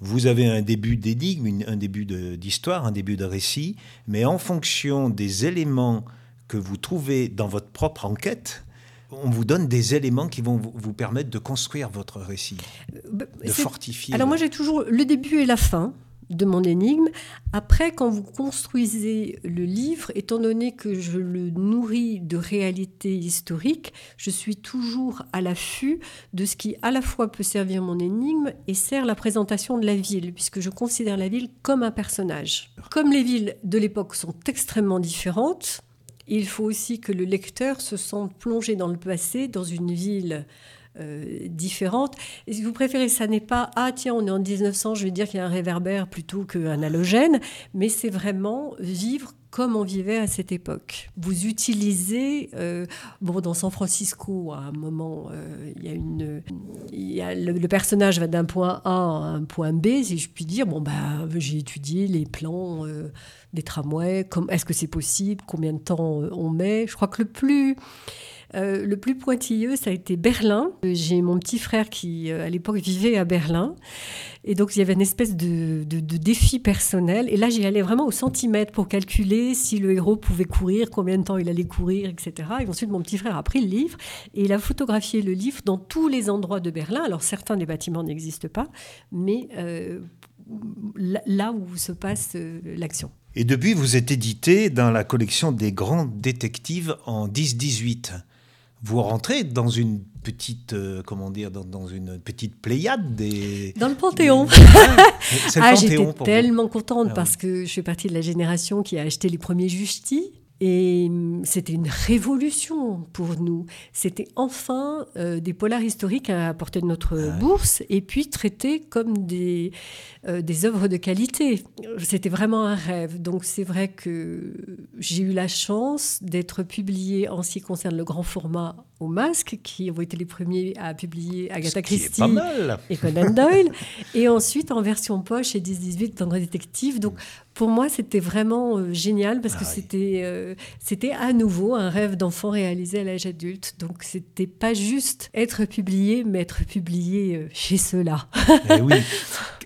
Vous avez un début d'énigme, un début d'histoire, un début de récit, mais en fonction des éléments que vous trouvez dans votre propre enquête, on vous donne des éléments qui vont vous permettre de construire votre récit, euh, bah, de fortifier. Alors moi j'ai toujours le début et la fin de mon énigme. Après, quand vous construisez le livre, étant donné que je le nourris de réalités historiques, je suis toujours à l'affût de ce qui à la fois peut servir mon énigme et sert la présentation de la ville, puisque je considère la ville comme un personnage. Comme les villes de l'époque sont extrêmement différentes, il faut aussi que le lecteur se sente plongé dans le passé, dans une ville euh, différentes. Et si vous préférez, ça n'est pas ah tiens, on est en 1900, je vais dire qu'il y a un réverbère plutôt qu'un halogène, mais c'est vraiment vivre comme on vivait à cette époque. Vous utilisez, euh, bon, dans San Francisco, à un moment, euh, il y a une, le, personnage va d'un point A à un point B, si je puis dire. Bon, bah, j'ai étudié les plans des tramways, est-ce que c'est possible, combien de temps on met. Je crois que le plus euh, le plus pointilleux, ça a été Berlin. J'ai mon petit frère qui, euh, à l'époque, vivait à Berlin. Et donc, il y avait une espèce de, défi personnel. Et là, j'y allais vraiment au centimètre pour calculer si le héros pouvait courir, combien de temps il allait courir, etc. Et ensuite, mon petit frère a pris le livre et il a photographié le livre dans tous les endroits de Berlin. Alors, certains des bâtiments n'existent pas, mais euh, là où se passe l'action. Et depuis, vous êtes édité dans la collection des grands détectives en 10-18 vous rentrez dans une petite, euh, comment dire, dans, une petite pléiade des... Dans le Panthéon. [laughs] ah, j'étais tellement contente ah parce que je fais partie de la génération qui a acheté les premiers Justis. Et hum, c'était une révolution pour nous. C'était enfin euh, des polars historiques à portée de notre ah bourse et puis traités comme des, euh, des œuvres de qualité. C'était vraiment un rêve. Donc c'est vrai que j'ai eu la chance d'être publié en ce qui concerne le grand format au masque, qui ont été les premiers à publier Agatha Christie et Conan Doyle, [laughs] et ensuite en version poche et 10-18 dans Détective. Donc pour moi, c'était vraiment euh, génial parce que ah c'était euh, c'était à nouveau un rêve d'enfant réalisé à l'âge adulte. Donc c'était pas juste être publié, mais être publié euh, chez ceux-là. Eh oui. [laughs]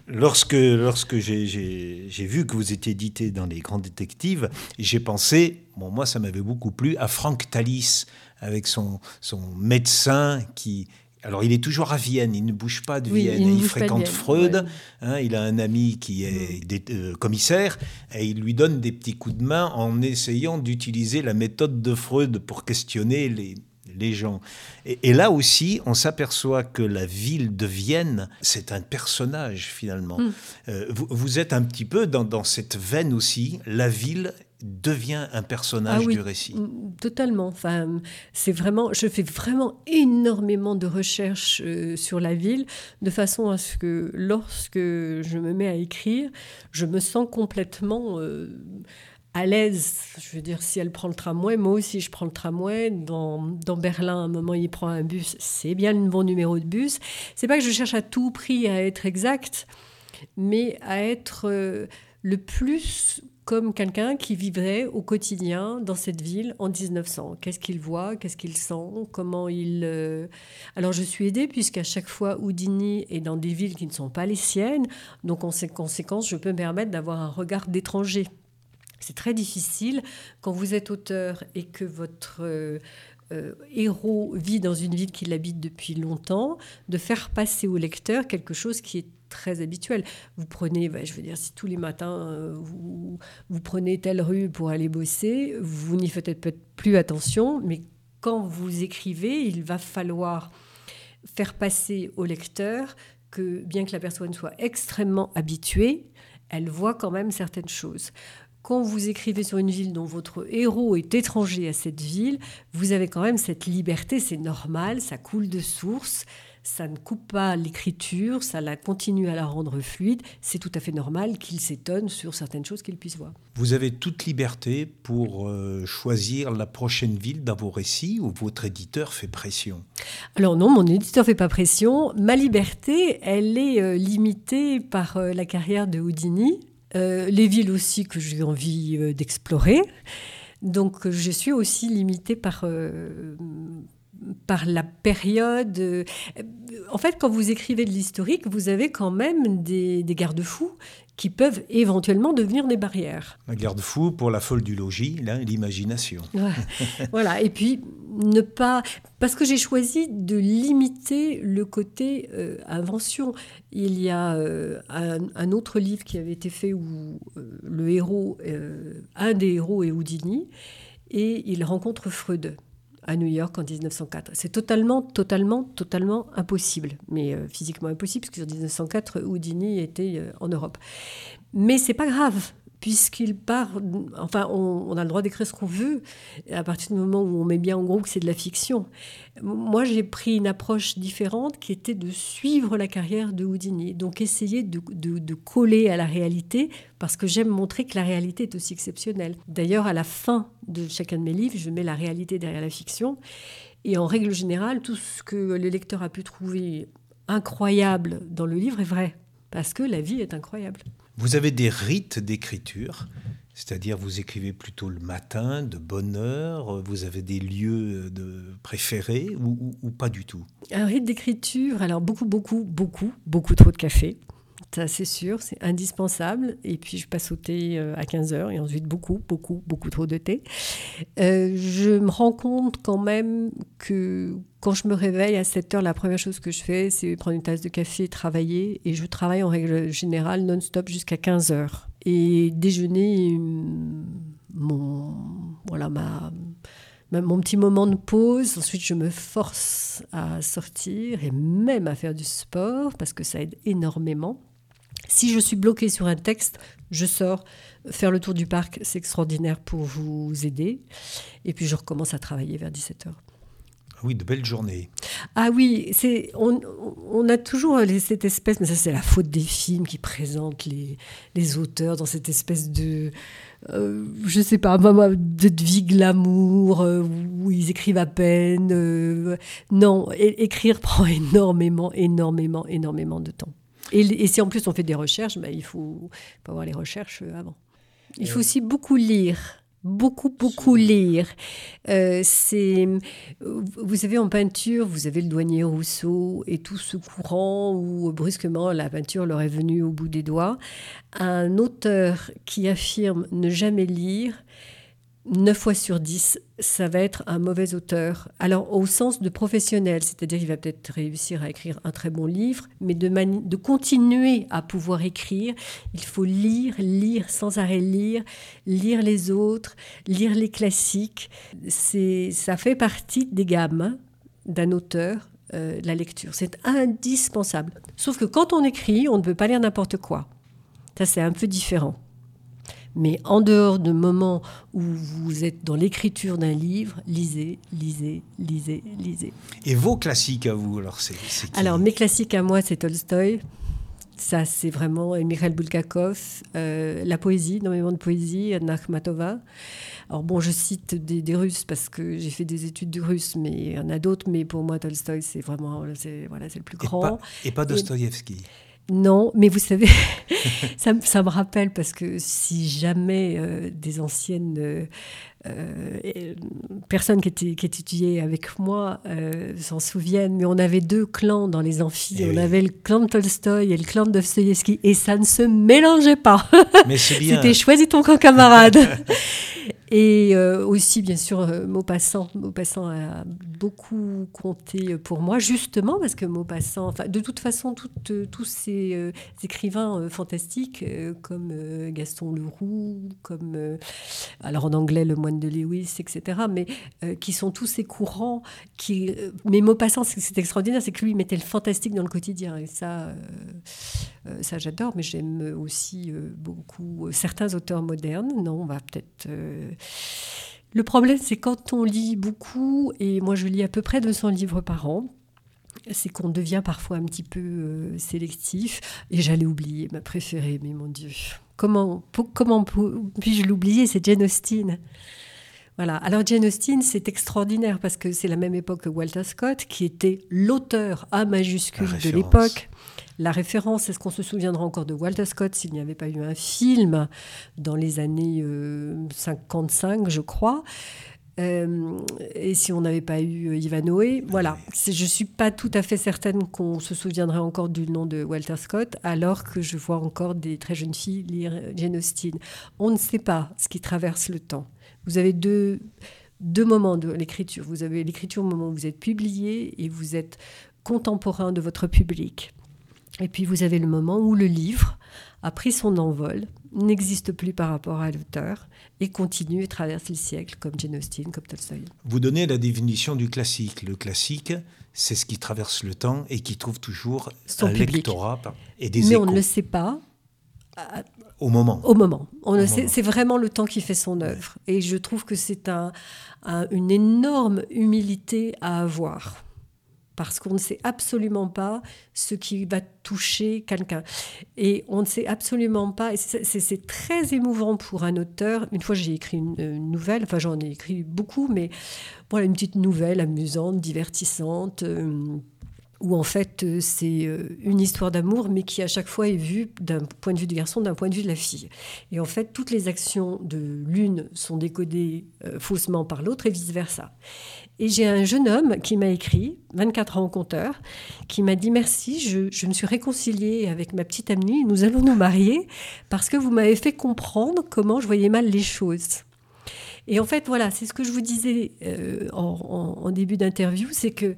Lorsque, lorsque j'ai vu que vous étiez édité dans les grands détectives, j'ai pensé, bon, moi ça m'avait beaucoup plu, à Franck Talis, avec son, son médecin qui, alors, il est toujours à Vienne, il ne bouge pas de Vienne. Il, fréquente Freud. Hein, il a un ami qui est euh, commissaire et il lui donne des petits coups de main en essayant d'utiliser la méthode de Freud pour questionner les, les gens. Et, là aussi, on s'aperçoit que la ville de Vienne, c'est un personnage finalement. Mm. Euh, vous, êtes un petit peu dans, cette veine aussi. La ville devient un personnage ah du récit. Mm, totalement. Enfin, c'est vraiment. Je fais vraiment énormément de recherches euh, sur la ville, de façon à ce que lorsque je me mets à écrire, je me sens complètement. Euh, à l'aise. Je veux dire, si elle prend le tramway, moi aussi je prends le tramway. Dans, dans Berlin, à un moment, il prend un bus. C'est bien le bon numéro de bus. C'est pas que je cherche à tout prix à être exact, mais à être euh, le plus comme quelqu'un qui vivrait au quotidien dans cette ville en 1900. Qu'est-ce qu'il voit, qu'est-ce qu'il sent, comment il... Euh, alors je suis aidée puisqu'à chaque fois Houdini est dans des villes qui ne sont pas les siennes, donc en conséquence je peux me permettre d'avoir un regard d'étranger c'est très difficile quand vous êtes auteur et que votre euh, euh, héros vit dans une ville qu'il habite depuis longtemps, de faire passer au lecteur quelque chose qui est très habituel. Vous prenez, bah, je veux dire, si tous les matins euh, vous, vous, prenez telle rue pour aller bosser, vous n'y faites peut-être plus attention, mais quand vous écrivez, il va falloir faire passer au lecteur que bien que la personne soit extrêmement habituée, elle voit quand même certaines choses. Quand vous écrivez sur une ville dont votre héros est étranger à cette ville, vous avez quand même cette liberté, c'est normal, ça coule de source, ça ne coupe pas l'écriture, ça la continue à la rendre fluide. C'est tout à fait normal qu'il s'étonne sur certaines choses qu'il puisse voir. Vous avez toute liberté pour euh, choisir la prochaine ville dans vos récits ou votre éditeur fait pression? Alors non, mon éditeur fait pas pression. Ma liberté, elle est euh, limitée par euh, la carrière de Houdini, les villes aussi que j'ai envie d'explorer. Donc je suis aussi limitée par par la période. Euh, en fait, quand vous écrivez de l'historique, vous avez quand même des, garde-fous qui peuvent éventuellement devenir des barrières. Un garde-fou pour la folle du logis, l'imagination. [laughs] voilà, et puis ne pas... Parce que j'ai choisi de limiter le côté euh, invention. Il y a euh, un, autre livre qui avait été fait où le héros, un des héros est Houdini, et il rencontre Freud à New York en 1904. C'est totalement, totalement, totalement impossible, mais euh, physiquement impossible, parce qu'en 1904, Houdini était euh, en Europe. Mais c'est pas grave, puisqu'il part. Enfin, on, a le droit d'écrire ce qu'on veut, à partir du moment où on met bien en gros que c'est de la fiction. Moi, j'ai pris une approche différente qui était de suivre la carrière de Houdini, donc essayer de, de coller à la réalité, parce que j'aime montrer que la réalité est aussi exceptionnelle. D'ailleurs, à la fin de chacun de mes livres, je mets la réalité derrière la fiction. Et en règle générale, tout ce que le lecteur a pu trouver incroyable dans le livre est vrai, parce que la vie est incroyable. Vous avez des rites d'écriture, c'est-à-dire vous écrivez plutôt le matin, de bonne heure, vous avez des lieux préférés ou, pas du tout? Un rite d'écriture, alors beaucoup, beaucoup, beaucoup, beaucoup trop de café. Ça, c'est sûr, c'est indispensable. Et puis, je passe au thé euh, à 15 heures et ensuite beaucoup, beaucoup, beaucoup trop de thé. Euh, je me rends compte quand même que quand je me réveille à 7 heures, la première chose que je fais, c'est prendre une tasse de café et travailler. Et je travaille en règle générale non-stop jusqu'à 15 heures. Et déjeuner, mon, voilà, ma, mon petit moment de pause. Ensuite, je me force à sortir et même à faire du sport parce que ça aide énormément. Si je suis bloquée sur un texte, je sors faire le tour du parc, c'est extraordinaire pour vous aider. Et puis je recommence à travailler vers 17h. Oui, de belles journées. Ah oui, c'est on, on, a toujours cette espèce, mais ça c'est la faute des films qui présentent les, les auteurs dans cette espèce de, euh, je sais pas, de vie glamour euh, où ils écrivent à peine. Euh, non, écrire [laughs] prend énormément, énormément, énormément de temps. Et, et, si en plus on fait des recherches, ben, il faut, faut avoir les recherches avant. Il faut aussi beaucoup lire beaucoup, beaucoup lire. Euh, c'est, vous savez, en peinture, vous avez le douanier Rousseau et tout ce courant où brusquement la peinture leur est venue au bout des doigts. Un auteur qui affirme ne jamais lire 9 fois sur 10, ça va être un mauvais auteur. Alors, au sens de professionnel, c'est-à-dire qu'il va peut-être réussir à écrire un très bon livre, mais de, de continuer à pouvoir écrire, il faut lire, lire, sans arrêt lire, lire les autres, lire les classiques. Ça fait partie des gammes d'un auteur, euh, la lecture. C'est indispensable. Sauf que quand on écrit, on ne peut pas lire n'importe quoi. Ça, c'est un peu différent. Mais en dehors de moments où vous êtes dans l'écriture d'un livre, lisez, lisez, lisez, lisez. Et vos classiques à vous, alors c'est Alors mes classiques à moi, c'est Tolstoï. Ça, c'est vraiment et Mikhail Bulgakov, euh, la poésie, énormément de poésie, Anna Akhmatova. Alors bon, je cite des, Russes parce que j'ai fait des études de russe, mais il y en a d'autres. Mais pour moi, Tolstoï, c'est vraiment, c'est voilà, c'est le plus grand. Et pas, Dostoïevski. Non, mais vous savez, [laughs] ça, me rappelle parce que si jamais euh, des anciennes euh, euh, personnes qui, étaient, qui étudiaient avec moi s'en souviennent, mais on avait deux clans dans les amphis. Eh on avait le clan de Tolstoï et le clan de Dostoïevski, et ça ne se mélangeait pas. Mais c'est [laughs] bien. C'était choisi ton camp camarade. [laughs] Et euh, aussi, bien sûr, euh, Maupassant. Maupassant a beaucoup compté pour moi, justement parce que Maupassant, enfin, de toute façon, tous ces écrivains fantastiques, comme Gaston Leroux, comme, alors en anglais, Le Moine de Lewis, etc., mais qui sont tous ces courants qui. mais Maupassant, c'est extraordinaire, c'est que lui, mettait le fantastique dans le quotidien. Et ça, ça j'adore, mais j'aime aussi beaucoup certains auteurs modernes. Non, on va peut-être le problème, c'est quand on lit beaucoup, et moi je lis à peu près 200 livres par an, c'est qu'on devient parfois un petit peu euh, sélectif. Et j'allais oublier ma préférée, mais mon Dieu. Comment, comment puis-je l'oublier C'est Jane Austen? Voilà. Alors Jane Austen, c'est extraordinaire parce que c'est la même époque que Walter Scott, qui était l'auteur A majuscule de l'époque. La référence, est-ce qu'on se souviendra encore de Walter Scott s'il n'y avait pas eu un film dans les années 55, euh, je crois? Euh, et si on n'avait pas eu euh, Ivanhoe, voilà. Je ne suis pas tout à fait certaine qu'on se souviendrait encore du nom de Walter Scott, alors que je vois encore des très jeunes filles lire Jane Austen. On ne sait pas ce qui traverse le temps. Vous avez deux, deux moments de l'écriture. Vous avez l'écriture au moment où vous êtes publié et vous êtes contemporain de votre public. Et puis vous avez le moment où le livre a pris son envol, n'existe plus par rapport à l'auteur et continue et traverse les siècles comme Jane Austen, comme Tolstoï. Vous donnez la définition du classique. Le classique, c'est ce qui traverse le temps et qui trouve toujours son un lectorat et des Mais on ne le sait pas. Au moment. Au moment. On C'est vraiment le temps qui fait son œuvre. Et je trouve que c'est un, une énorme humilité à avoir parce qu'on ne sait absolument pas ce qui va toucher quelqu'un. Et on ne sait absolument pas, c'est très émouvant pour un auteur. Une fois, j'ai écrit une, nouvelle, enfin j'en ai écrit beaucoup, mais voilà, une petite nouvelle amusante, divertissante. Euh, où en fait euh, c'est euh, une histoire d'amour, mais qui à chaque fois est vue d'un point de vue du garçon, d'un point de vue de la fille. Et en fait, toutes les actions de l'une sont décodées faussement par l'autre et vice-versa. Et j'ai un jeune homme qui m'a écrit, 24 ans au compteur, qui m'a dit merci, je, me suis réconciliée avec ma petite amie, nous allons nous marier parce que vous m'avez fait comprendre comment je voyais mal les choses. Et en fait, voilà, c'est ce que je vous disais euh, en, début d'interview, c'est que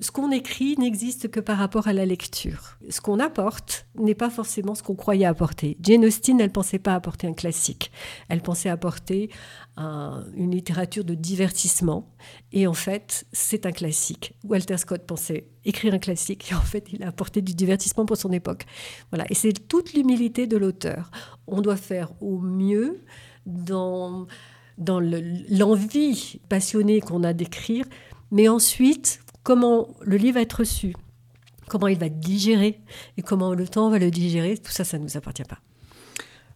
ce qu'on écrit n'existe que par rapport à la lecture. Ce qu'on apporte n'est pas forcément ce qu'on croyait apporter. Jane Austen, elle pensait pas apporter un classique. Elle pensait apporter une littérature de divertissement. Et en fait, c'est un classique. Walter Scott pensait écrire un classique. Et en fait, il a apporté du divertissement pour son époque. Voilà. Et c'est toute l'humilité de l'auteur. On doit faire au mieux dans, dans l'envie passionnée qu'on a d'écrire. Mais ensuite, comment le livre va être reçu, comment il va être digéré et comment le temps va le digérer, tout ça, ça ne nous appartient pas.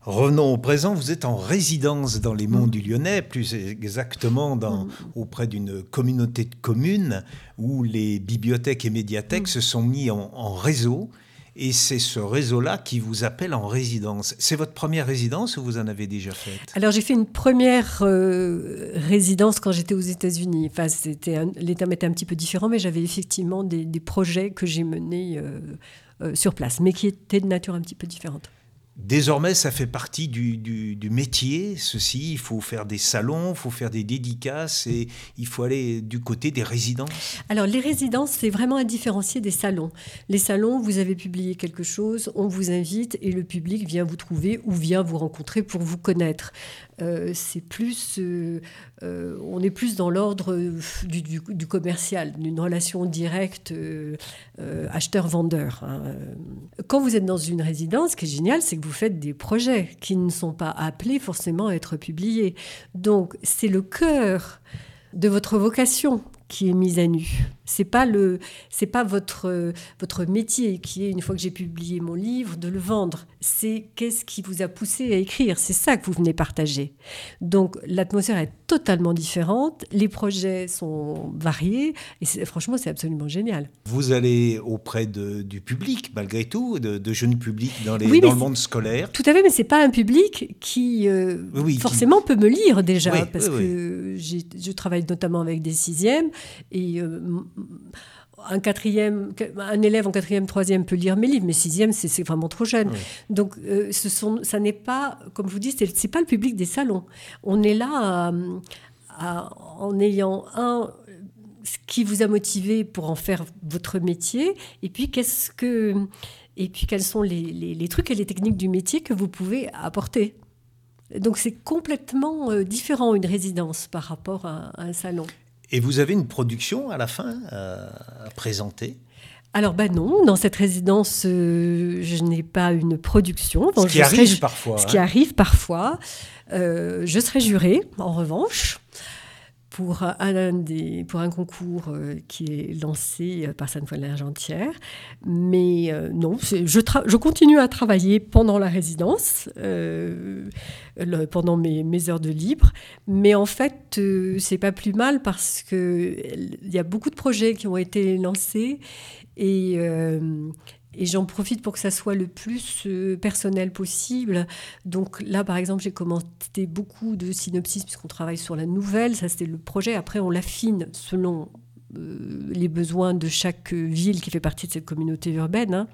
Revenons au présent, vous êtes en résidence dans les monts mm. du Lyonnais, plus exactement dans, mm. auprès d'une communauté de communes où les bibliothèques et médiathèques mm. se sont mis en réseau et c'est ce réseau-là qui vous appelle en résidence. C'est votre première résidence ou vous en avez déjà fait Alors j'ai fait une première euh, résidence quand j'étais aux États-Unis. Enfin, c'était l'état était un petit peu différent, mais j'avais effectivement des, projets que j'ai menés euh, euh, sur place, mais qui étaient de nature un petit peu différente. Désormais, ça fait partie du, métier, ceci. Il faut faire des salons, il faut faire des dédicaces et il faut aller du côté des résidences. Alors, les résidences, c'est vraiment à différencier des salons. Les salons, vous avez publié quelque chose, on vous invite et le public vient vous trouver ou vient vous rencontrer pour vous connaître. Euh, c'est plus, euh, euh, on est plus dans l'ordre du, commercial, d'une relation directe acheteur-vendeur. Hein. Quand vous êtes dans une résidence, ce qui est génial, c'est que vous faites des projets qui ne sont pas appelés forcément à être publiés. Donc c'est le cœur de votre vocation qui est mise à nu. C'est pas le, c'est pas votre votre métier qui est une fois que j'ai publié mon livre de le vendre. C'est qu'est-ce qui vous a poussé à écrire. C'est ça que vous venez partager. Donc l'atmosphère est totalement différente. Les projets sont variés et franchement c'est absolument génial. Vous allez auprès de, du public malgré tout, de, jeunes publics dans, les, dans le monde scolaire. Tout à fait, mais c'est pas un public qui euh, forcément peut me lire déjà parce que je travaille notamment avec des sixièmes et euh, un quatrième, un élève en quatrième, troisième peut lire mes livres, mais sixième, c'est vraiment trop jeune. Donc, euh, ce sont, ça n'est pas, comme je vous dis, c'est pas le public des salons. On est là en ayant un ce qui vous a motivé pour en faire votre métier, et puis qu'est-ce que, et puis quels sont les, les, trucs et les techniques du métier que vous pouvez apporter. Donc c'est complètement euh, différent une résidence par rapport à, un salon. Et vous avez une production à la fin euh, à présenter? Alors ben non, dans cette résidence, euh, je n'ai pas une production. ce, qui arrive parfois, ce qui hein. arrive parfois. je serai jurée, en revanche pour un, concours euh, qui est lancé euh, par Sainte-Foy de l'Argentière. Mais euh, non, je, continue à travailler pendant la résidence, pendant mes, heures de libre. Mais en fait, c'est pas plus mal parce qu'il y a beaucoup de projets qui ont été lancés et et j'en profite pour que ça soit le plus euh, personnel possible. Donc là, par exemple, j'ai commenté beaucoup de synopsis puisqu'on travaille sur la nouvelle. Ça, c'était le projet. Après, on l'affine selon euh, les besoins de chaque ville qui fait partie de cette communauté urbaine. Hein.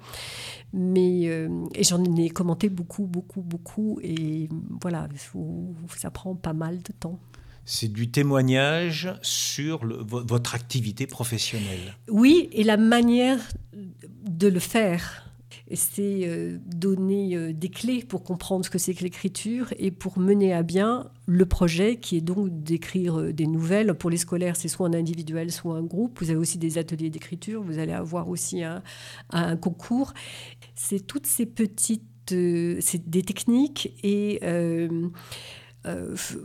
Mais euh, et j'en ai commenté beaucoup, beaucoup, beaucoup. Et voilà, ça prend pas mal de temps. C'est du témoignage sur votre activité professionnelle. Oui, et la manière de le faire. C'est euh, donner euh, des clés pour comprendre ce que c'est que l'écriture et pour mener à bien le projet qui est donc d'écrire euh, des nouvelles. Pour les scolaires, c'est soit un individuel, soit un groupe. Vous avez aussi des ateliers d'écriture, vous allez avoir aussi un, concours. C'est toutes ces petites... c'est des techniques et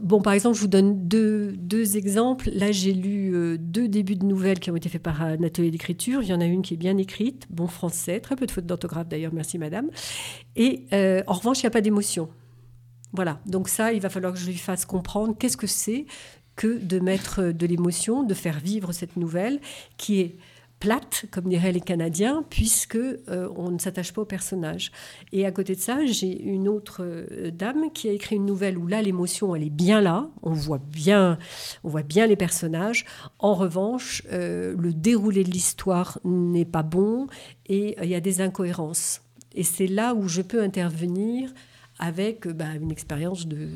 bon, par exemple, je vous donne deux, deux exemples. Là, j'ai lu euh, deux débuts de nouvelles qui ont été faits par un atelier d'écriture. Il y en a une qui est bien écrite, bon français, très peu de fautes d'orthographe d'ailleurs, merci madame. Et euh, en revanche, il n'y a pas d'émotion. Voilà, donc ça, il va falloir que je lui fasse comprendre qu'est-ce que c'est que de mettre de l'émotion, de faire vivre cette nouvelle qui est plate, comme diraient les Canadiens, puisque euh, on ne s'attache pas au personnage. Et à côté de ça, j'ai une autre euh, dame qui a écrit une nouvelle où là l'émotion elle est bien là, on voit bien, on voit bien les personnages. En revanche, euh, le déroulé de l'histoire n'est pas bon et il y a des incohérences. Et c'est là où je peux intervenir avec bah, une expérience de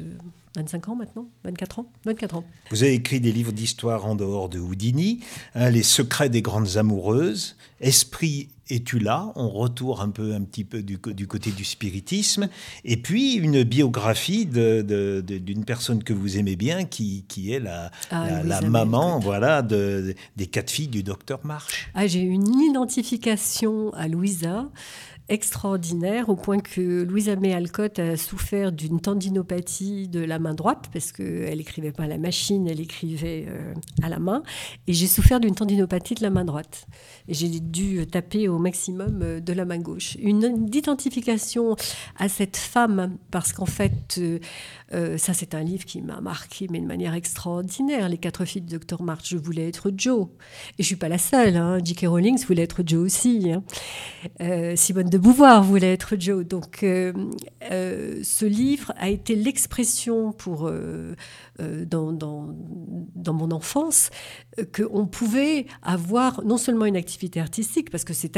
25 ans maintenant 24 ans 24 ans. Vous avez écrit des livres d'histoire en dehors de Houdini, hein, Les secrets des grandes amoureuses, Esprit es-tu là? On retourne un peu, un petit peu du, du, côté du spiritisme. Et puis une biographie d'une de, personne que vous aimez bien, qui, qui est la, ah, la, maman voilà, de, des quatre filles du docteur March. Ah, J'ai une identification à Louisa extraordinaire au point que Louisa May Alcott a souffert d'une tendinopathie de la main droite parce qu'elle écrivait pas à la machine, elle écrivait euh, à la main. Et j'ai souffert d'une tendinopathie de la main droite. Et j'ai dû taper au maximum euh, de la main gauche. Une identification à cette femme parce qu'en fait, euh, ça c'est un livre qui m'a marqué mais de manière extraordinaire. Les quatre filles de Dr March, je voulais être Joe. Et je suis pas la seule. Hein. J.K. Rowling voulait être Joe aussi. Hein. Simone de Beauvoir voulait être Joe. Donc, euh, euh, ce livre a été l'expression pour euh, dans, dans, mon enfance qu'on pouvait avoir non seulement une activité artistique, parce que c'est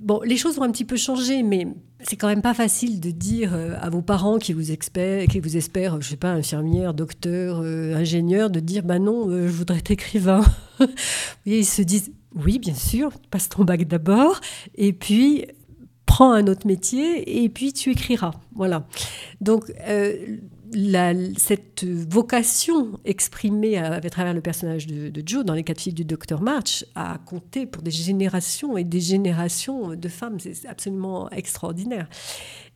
Bon, les choses ont un petit peu changé, mais c'est quand même pas facile de dire à vos parents qui vous, espèrent, qui vous espèrent, je sais pas, infirmière, docteur, ingénieur, de dire, bah non, je voudrais être écrivain. [laughs] ils se disent, oui, bien sûr, passe ton bac d'abord, et puis prends un autre métier, et puis tu écriras. Voilà. Donc, euh, cette vocation exprimée à, travers le personnage de, Joe dans les quatre filles du docteur March a compté pour des générations et des générations de femmes. C'est absolument extraordinaire.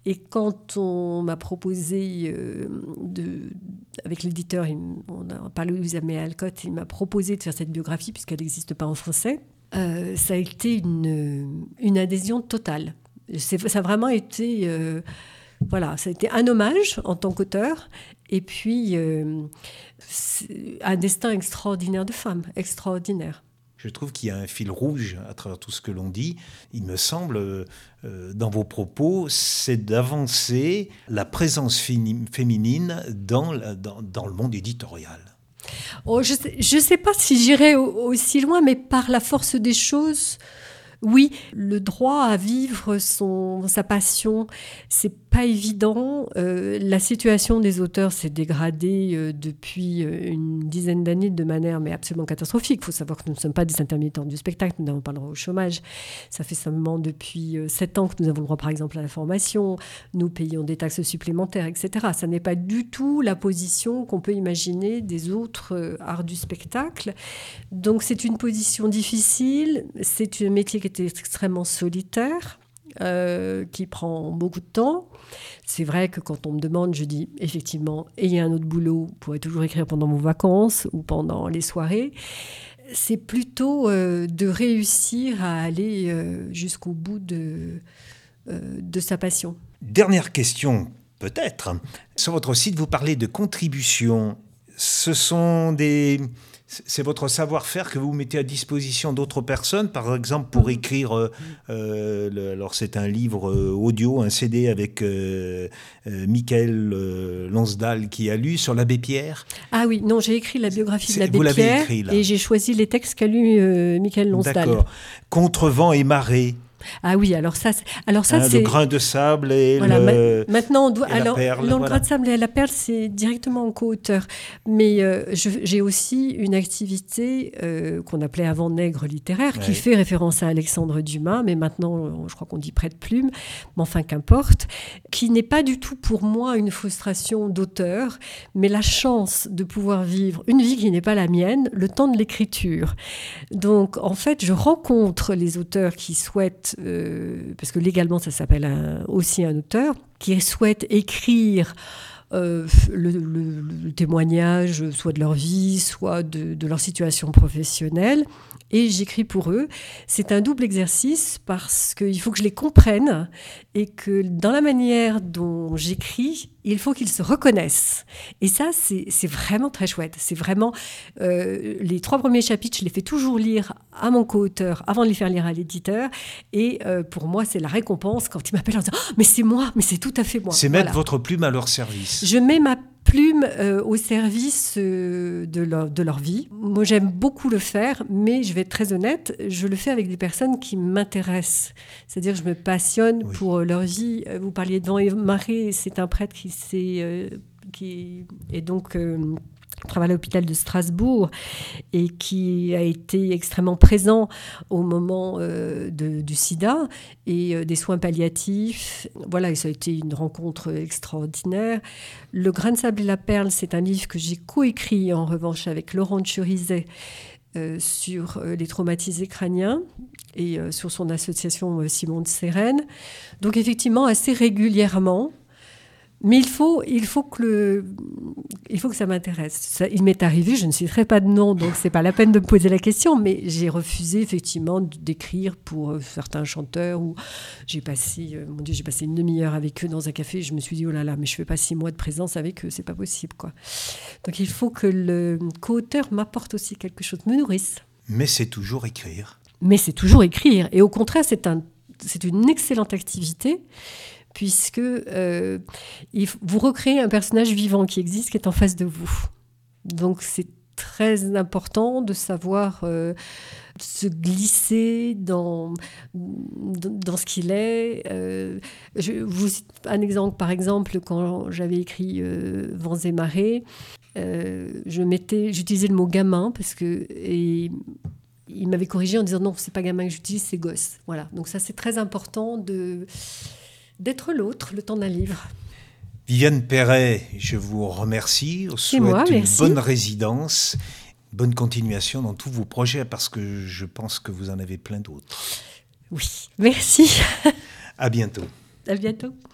Et quand on m'a proposé, euh, de, avec l'éditeur, on a parlé de Louisa May Alcott, il m'a proposé de faire cette biographie puisqu'elle n'existe pas en français. Euh, ça a été une, une adhésion totale. Ça a vraiment été, euh, voilà, ça a été un hommage en tant qu'auteur, et puis un destin extraordinaire de femme, extraordinaire. Je trouve qu'il y a un fil rouge à travers tout ce que l'on dit. Il me semble, euh, dans vos propos, c'est d'avancer la présence féminine dans, dans, dans, le monde éditorial. oh, Je ne sais, pas si j'irai aussi loin, mais par la force des choses, oui, le droit à vivre son, sa passion, c'est pas évident. Euh, la situation des auteurs s'est dégradée euh, depuis euh, une dizaine d'années de manière mais absolument catastrophique. Il faut savoir que nous ne sommes pas des intermittents du spectacle, nous n'avons pas le droit au chômage. Ça fait seulement depuis sept ans que nous avons le droit, par exemple, à la formation. Nous payons des taxes supplémentaires, etc. Ça n'est pas du tout la position qu'on peut imaginer des autres arts du spectacle. Donc c'est une position difficile. C'est un métier qui est extrêmement solitaire. Euh, qui prend beaucoup de temps. C'est vrai que quand on me demande, je dis effectivement, ayez un autre boulot, vous pourrez toujours écrire pendant vos vacances ou pendant les soirées. C'est plutôt euh, de réussir à aller euh, jusqu'au bout de, de sa passion. Dernière question, peut-être. Sur votre site, vous parlez de contributions. Ce sont des c'est votre savoir-faire que vous mettez à disposition d'autres personnes, par exemple pour mm-hmm. écrire. Euh, euh, alors c'est un livre euh, audio, un CD avec euh, Michael Lonsdal qui a lu sur l'abbé Pierre. Ah oui, non, j'ai écrit la biographie de l'abbé Pierre écrit, là. et j'ai choisi les textes qu'a lu Michael Lonsdal. D'accord. Contre vent et marée. Ah oui, alors ça, alors ça hein, c'est le grain de sable et le, maintenant on doit alors le grain de sable et la perle c'est directement en co-auteur, mais euh, j'ai aussi une activité euh, qu'on appelait avant nègre littéraire qui fait référence à Alexandre Dumas, mais maintenant je crois qu'on dit prête plume, mais enfin qu'importe, qui n'est pas du tout pour moi une frustration d'auteur, mais la chance de pouvoir vivre une vie qui n'est pas la mienne, le temps de l'écriture. Donc en fait je rencontre les auteurs qui souhaitent euh, parce que légalement ça s'appelle aussi un auteur, qui souhaite écrire euh, le, témoignage, soit de leur vie, soit de leur situation professionnelle, et j'écris pour eux. C'est un double exercice parce qu'il faut que je les comprenne et que dans la manière dont j'écris, il faut qu'ils se reconnaissent. Et ça, c'est vraiment très chouette. C'est vraiment euh, les trois premiers chapitres, je les fais toujours lire à mon co-auteur avant de les faire lire à l'éditeur. Et euh, pour moi, c'est la récompense quand ils m'appellent en disant oh, Mais c'est moi, mais c'est tout à fait moi. C'est mettre votre plume à leur service. Je mets ma plume euh, au service euh, de, leur, de, leur, vie. Moi, j'aime beaucoup le faire, mais je vais être très honnête, je le fais avec des personnes qui m'intéressent. C'est-à-dire, je me passionne pour leur vie. Vous parliez de Vent Marée, c'est un prêtre qui, qui est donc travaille à l'hôpital de Strasbourg et qui a été extrêmement présent au moment euh, du sida et euh, des soins palliatifs. Voilà, ça a été une rencontre extraordinaire. Le Grain de sable et la perle, c'est un livre que j'ai coécrit en revanche avec Laurent Churizet euh, sur les traumatisés crâniens et sur son association Simon de Sérène. Donc effectivement, assez régulièrement, mais il faut, il faut, que, le, il faut que ça m'intéresse. il m'est arrivé, je ne citerai pas de nom, donc c'est pas la peine de me poser la question, mais j'ai refusé effectivement d'écrire pour euh, certains chanteurs où j'ai passé, euh, mon Dieu, j'ai passé une demi-heure avec eux dans un café. Et je me suis dit, oh là là, mais je fais pas six mois de présence avec eux, c'est pas possible, quoi. Donc il faut que le co-auteur m'apporte aussi quelque chose, me nourrisse. Mais c'est toujours écrire. Mais c'est toujours écrire. Et au contraire, c'est un, c'est une excellente activité puisque euh, vous recréez un personnage vivant qui existe, qui est en face de vous. Donc c'est très important de savoir euh, se glisser dans, dans ce qu'il est. Euh, je vous cite un exemple, par exemple, quand j'avais écrit Vents et marées, j'utilisais le mot gamin parce que et il m'avait corrigé en disant non, c'est pas gamin que j'utilise, c'est gosse. Voilà. Donc ça c'est très important de d'être l'autre le temps d'un livre. Viviane Perret, je vous remercie. Je souhaite une bonne résidence, bonne continuation dans tous vos projets parce que je pense que vous en avez plein d'autres. Oui, merci. À bientôt. À bientôt.